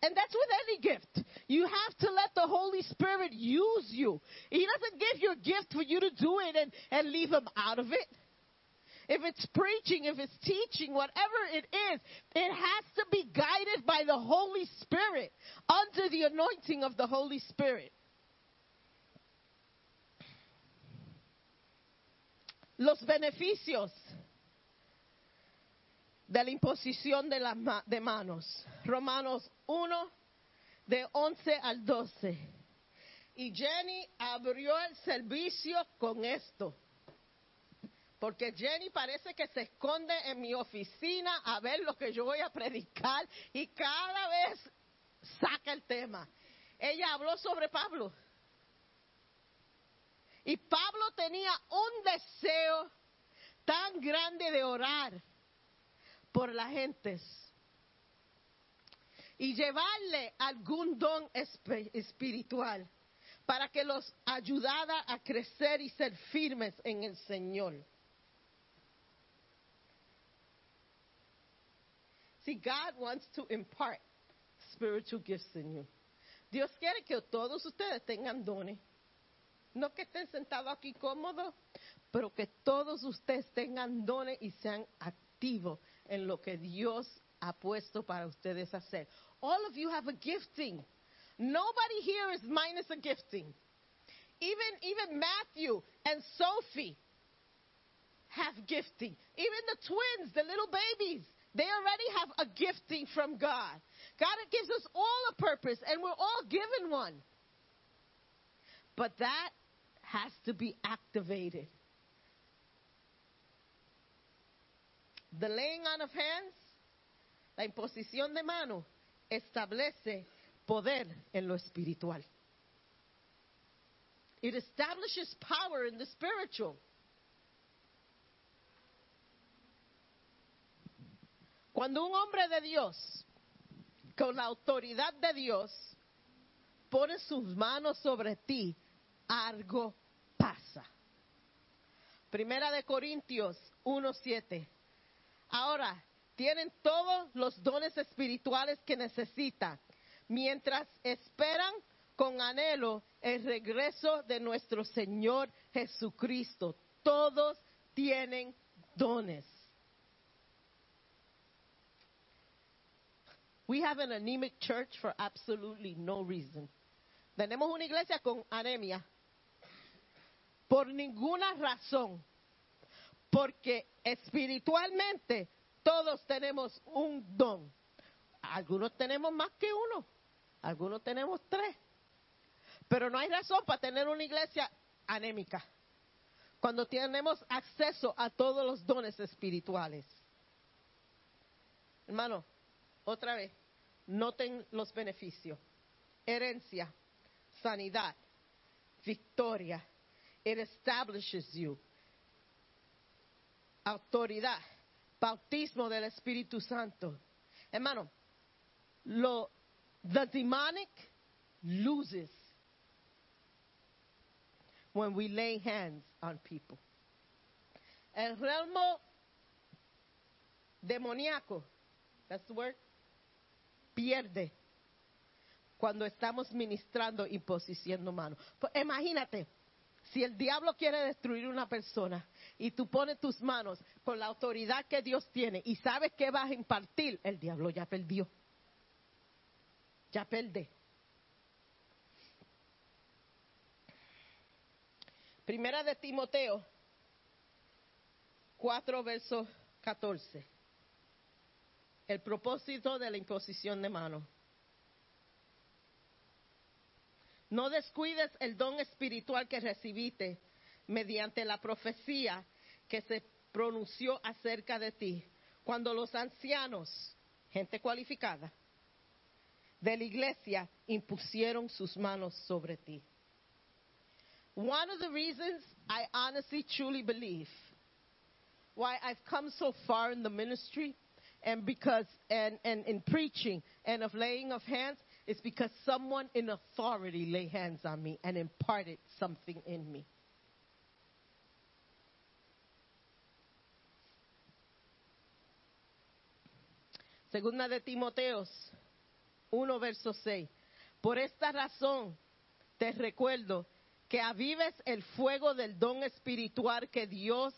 And that's with any gift. You have to let the Holy Spirit use you. He doesn't give you a gift for you to do it and, and leave him out of it. If it's preaching, if it's teaching, whatever it is, it has to be guided by the Holy Spirit under the anointing of the Holy Spirit. Los beneficios de la imposición de ma- de manos. Romanos 1, de 11 al 12. Y Jenny abrió el servicio con esto. Porque Jenny parece que se esconde en mi oficina a ver lo que yo voy a predicar y cada vez saca el tema. Ella habló sobre Pablo. Y Pablo tenía un deseo tan grande de orar por las gentes y llevarle algún don espiritual para que los ayudara a crecer y ser firmes en el Señor. See, God wants to impart spiritual gifts in you. Dios quiere que todos ustedes tengan dones. No que estén sentados aquí cómodos, pero que todos ustedes tengan dones y sean activos en lo que Dios ha puesto para ustedes hacer. All of you have a gifting. Nobody here is minus a gifting. Even even Matthew and Sophie have gifting. Even the twins, the little babies, they already a gifting from God. God gives us all a purpose, and we're all given one. But that has to be activated. The laying on of hands, la imposición de mano, establece poder en lo espiritual. It establishes power in the spiritual. Cuando un hombre de Dios, con la autoridad de Dios, pone sus manos sobre ti, algo pasa. Primera de Corintios 1:7. Ahora, tienen todos los dones espirituales que necesitan, mientras esperan con anhelo el regreso de nuestro Señor Jesucristo. Todos tienen dones. We have an anemic church for absolutely no reason. Tenemos una iglesia con anemia por ninguna razón, porque espiritualmente todos tenemos un don. Algunos tenemos más que uno, algunos tenemos tres, pero no hay razón para tener una iglesia anémica cuando tenemos acceso a todos los dones espirituales. Hermano, otra vez, noten los beneficios. Herencia, sanidad, victoria. It establishes you. Autoridad, bautismo del Espíritu Santo. Hermano, lo, the demonic loses when we lay hands on people. El realmo demoníaco, that's the word, pierde cuando estamos ministrando y posiciendo manos. Pues imagínate, si el diablo quiere destruir una persona y tú pones tus manos con la autoridad que Dios tiene y sabes que vas a impartir, el diablo ya perdió. Ya perde. Primera de Timoteo 4, verso 14. El propósito de la imposición de mano. No descuides el don espiritual que recibiste mediante la profecía que se pronunció acerca de ti. Cuando los ancianos, gente cualificada, de la iglesia impusieron sus manos sobre ti. One of the reasons I honestly, truly believe why I've come so far in the ministry and because and, and in preaching and of laying of hands is because someone in authority lay hands on me and imparted something in me. Segunda de Timoteos 1, verso 6. Por esta razón te recuerdo que avives el fuego del don espiritual que Dios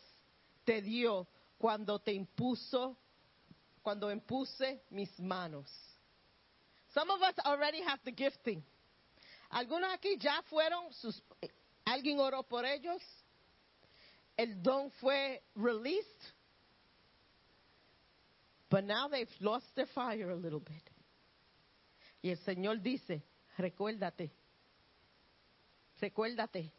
te dio cuando te impuso, cuando impuse mis manos. Some of us already have the gifting. Algunos aquí ya fueron, sus, alguien oró por ellos, el don fue released, but now they've lost their fire a little bit. Y el Señor dice, recuérdate, recuérdate,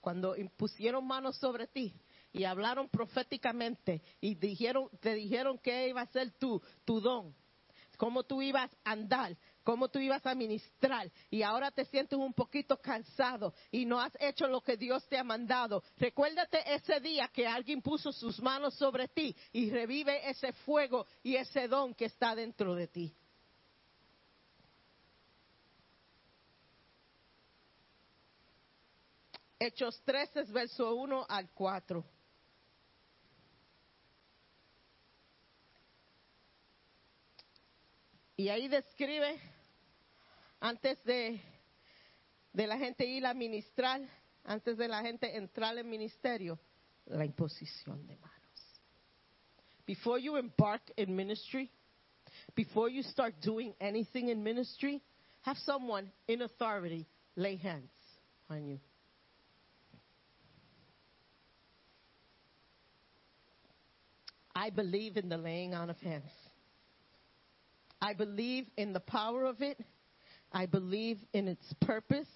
cuando impusieron manos sobre ti y hablaron proféticamente y dijeron, te dijeron que iba a ser tu, tu don, cómo tú ibas a andar, cómo tú ibas a ministrar y ahora te sientes un poquito cansado y no has hecho lo que Dios te ha mandado. Recuérdate ese día que alguien puso sus manos sobre ti y revive ese fuego y ese don que está dentro de ti. Hechos 13, verso 1 al 4. Y ahí describe, antes de, de la gente ir a ministrar, antes de la gente entrar en ministerio, la imposición de manos. Before you embark in ministry, before you start doing anything in ministry, have someone in authority lay hands on you. I believe in the laying on of hands. I believe in the power of it. I believe in its purpose.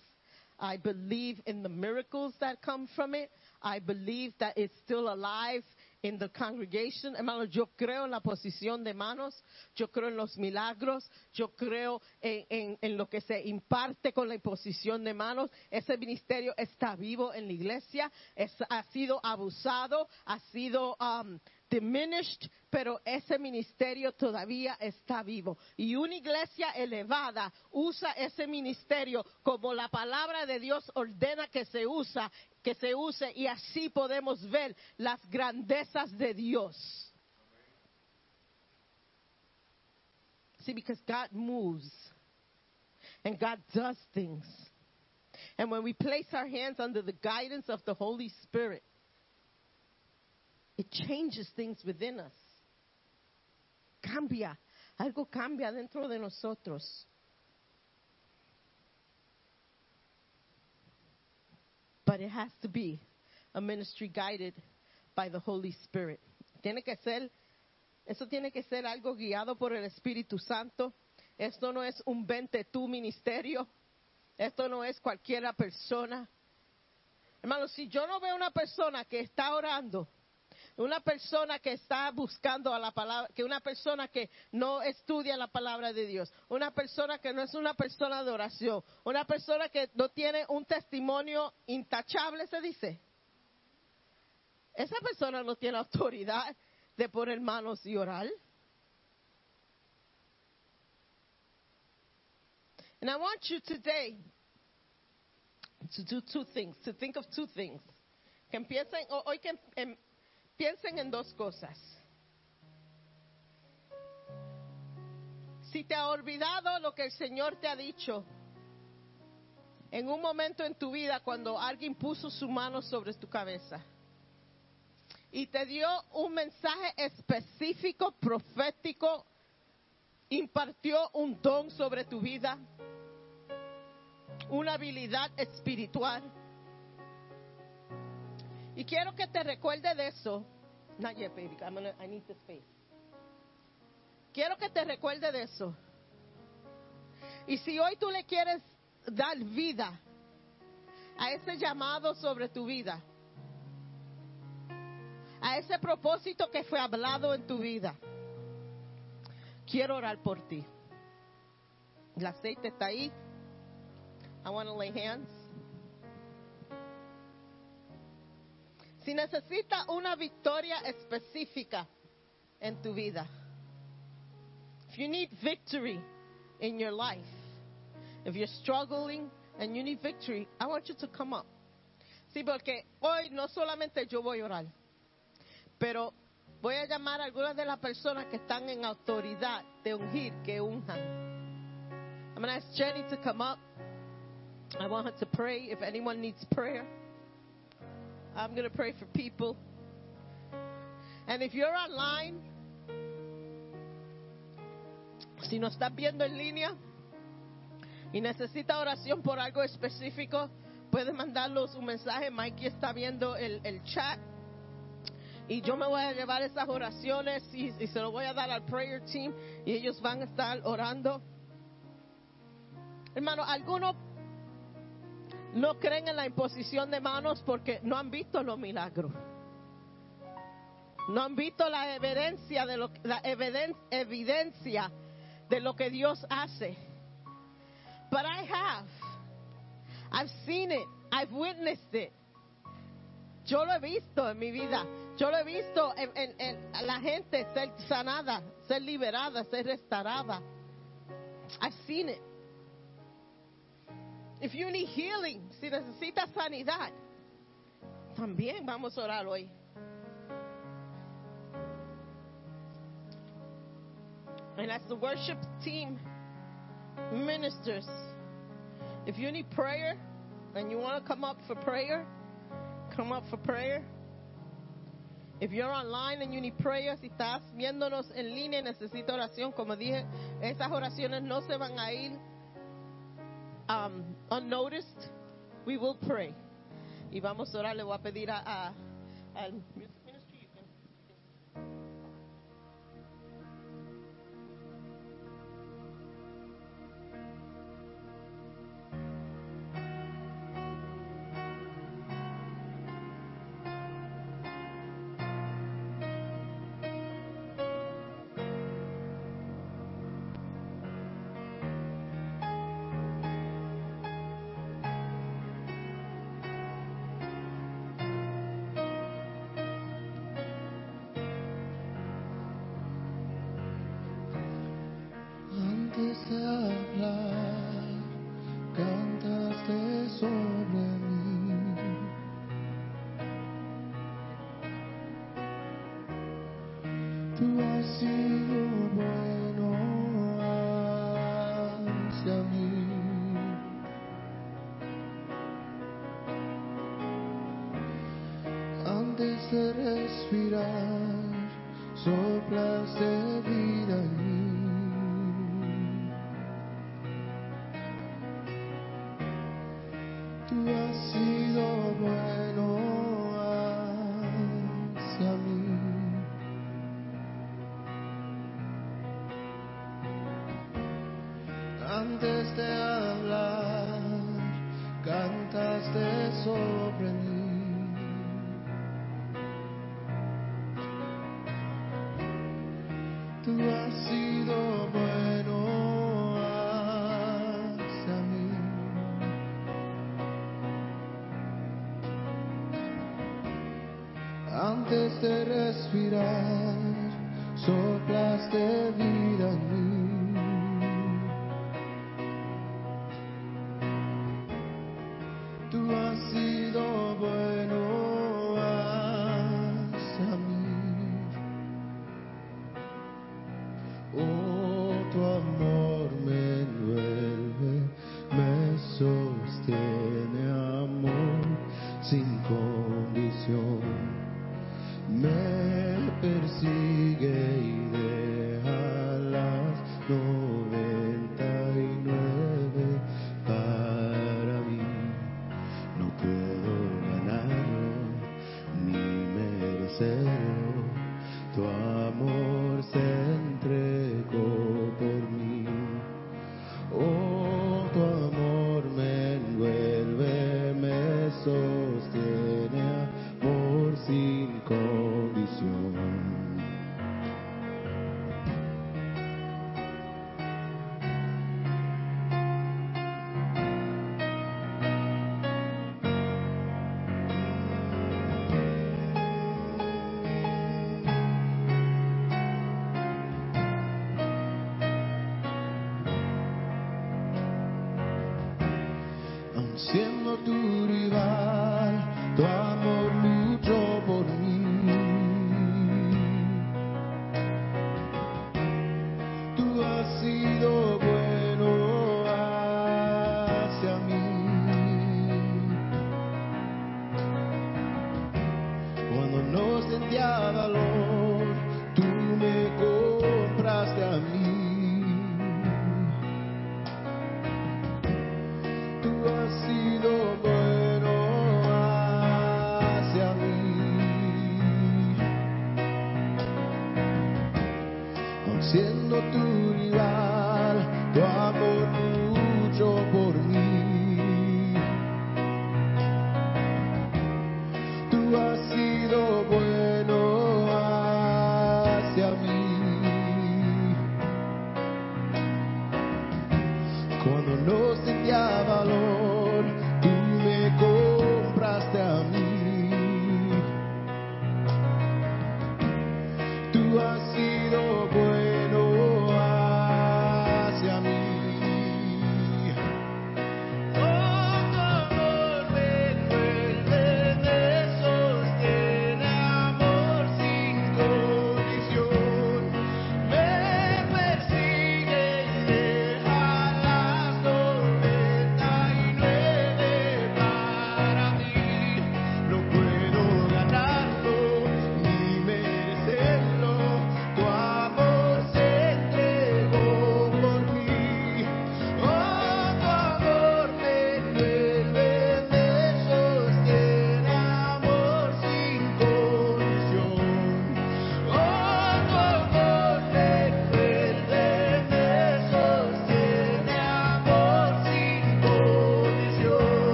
I believe in the miracles that come from it. I believe that it's still alive in the congregation. Hermano, yo creo en la posición de manos, yo creo en los milagros, yo creo en, en- en lo que se imparte con la imposición de manos. Ese ministerio está vivo en la iglesia, es- ha sido abusado, ha sido um, diminished, pero ese ministerio todavía está vivo. Y una iglesia elevada usa ese ministerio como la palabra de Dios ordena que se usa, que se use y así podemos ver las grandezas de Dios. See, because God moves and God does things. And when we place our hands under the guidance of the Holy Spirit, it changes things within us. Cambia, algo cambia dentro de nosotros. But it has to be a ministry guided by the Holy Spirit. Tiene que ser, eso tiene que ser algo guiado por el Espíritu Santo. Esto no es un vente tu ministerio. Esto no es cualquiera persona. Hermano, si yo no veo una persona que está orando, una persona que está buscando a la palabra, que una persona que no estudia la palabra de Dios, una persona que no es una persona de oración, una persona que no tiene un testimonio intachable, se dice. Esa persona no tiene autoridad de poner manos y orar. And I want you today to do two things, to think of two things. Que empiecen, ho- hoy que em- piensen en dos cosas. Si te ha olvidado lo que el Señor te ha dicho en un momento en tu vida cuando alguien puso su mano sobre tu cabeza y te dio un mensaje específico, profético, impartió un don sobre tu vida, una habilidad espiritual. Y quiero que te recuerde de eso. Not yet, baby. I need the space. Quiero que te recuerde de eso. Y si hoy tú le quieres dar vida a ese llamado sobre tu vida, a ese propósito que fue hablado en tu vida, quiero orar por ti. El aceite está ahí. I want to lay hands. Si necesita una victoria específica en tu vida, if you need victory in your life, if you're struggling and you need victory, I want you to come up. Sí, porque hoy no solamente yo voy a orar, pero voy a llamar a algunas de las personas que están en autoridad de ungir, que unjan. I'm going to ask Jenny to come up. I want her to pray if anyone needs prayer. I'm going to pray for people. And if you're online, si nos estás viendo en línea y necesita oración por algo específico, puedes mandarnos un mensaje. Mikey está viendo el, chat. Y yo me voy a llevar esas oraciones y, y se lo voy a dar al prayer team y ellos van a estar orando. Hermano, algunos no creen en la imposición de manos porque no han visto los milagros. No han visto la evidencia de lo, la eviden- evidencia de lo que Dios hace. But I have. I've seen it. I've witnessed it. Yo lo he visto en mi vida. Yo lo he visto en, en- en la gente ser sanada, ser liberada, ser restaurada. I've seen it. If you need healing, si necesitas sanidad, también vamos a orar hoy. And as the worship team ministers, if you need prayer and you want to come up for prayer, come up for prayer. If you're online and you need prayer, si estás viéndonos en línea y necesitas oración, como dije, esas oraciones no se van a ir um, unnoticed. We will pray. Y vamos a orar, le voy a pedir a, a- al De hablar, cantaste sobre mí. Tú has sido bueno hacia mí. Antes de respirar, soplas de vida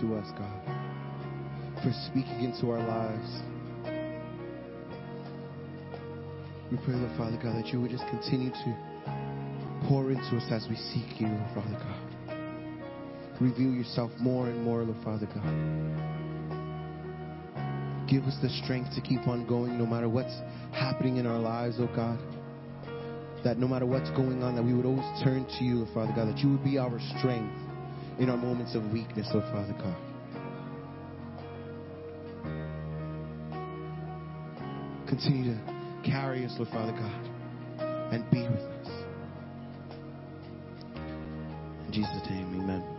to us, God. For speaking into our lives. We pray, Lord Father God, that you would just continue to pour into us as we seek you, Father God. Reveal yourself more and more, Lord Father God. Give us the strength to keep on going no matter what's happening in our lives, oh God. That no matter what's going on, that we would always turn to you, Father God, that you would be our strength in our moments of weakness, oh Father God. Continue to carry us, Lord Father God, and be with us. In Jesus' name, amen.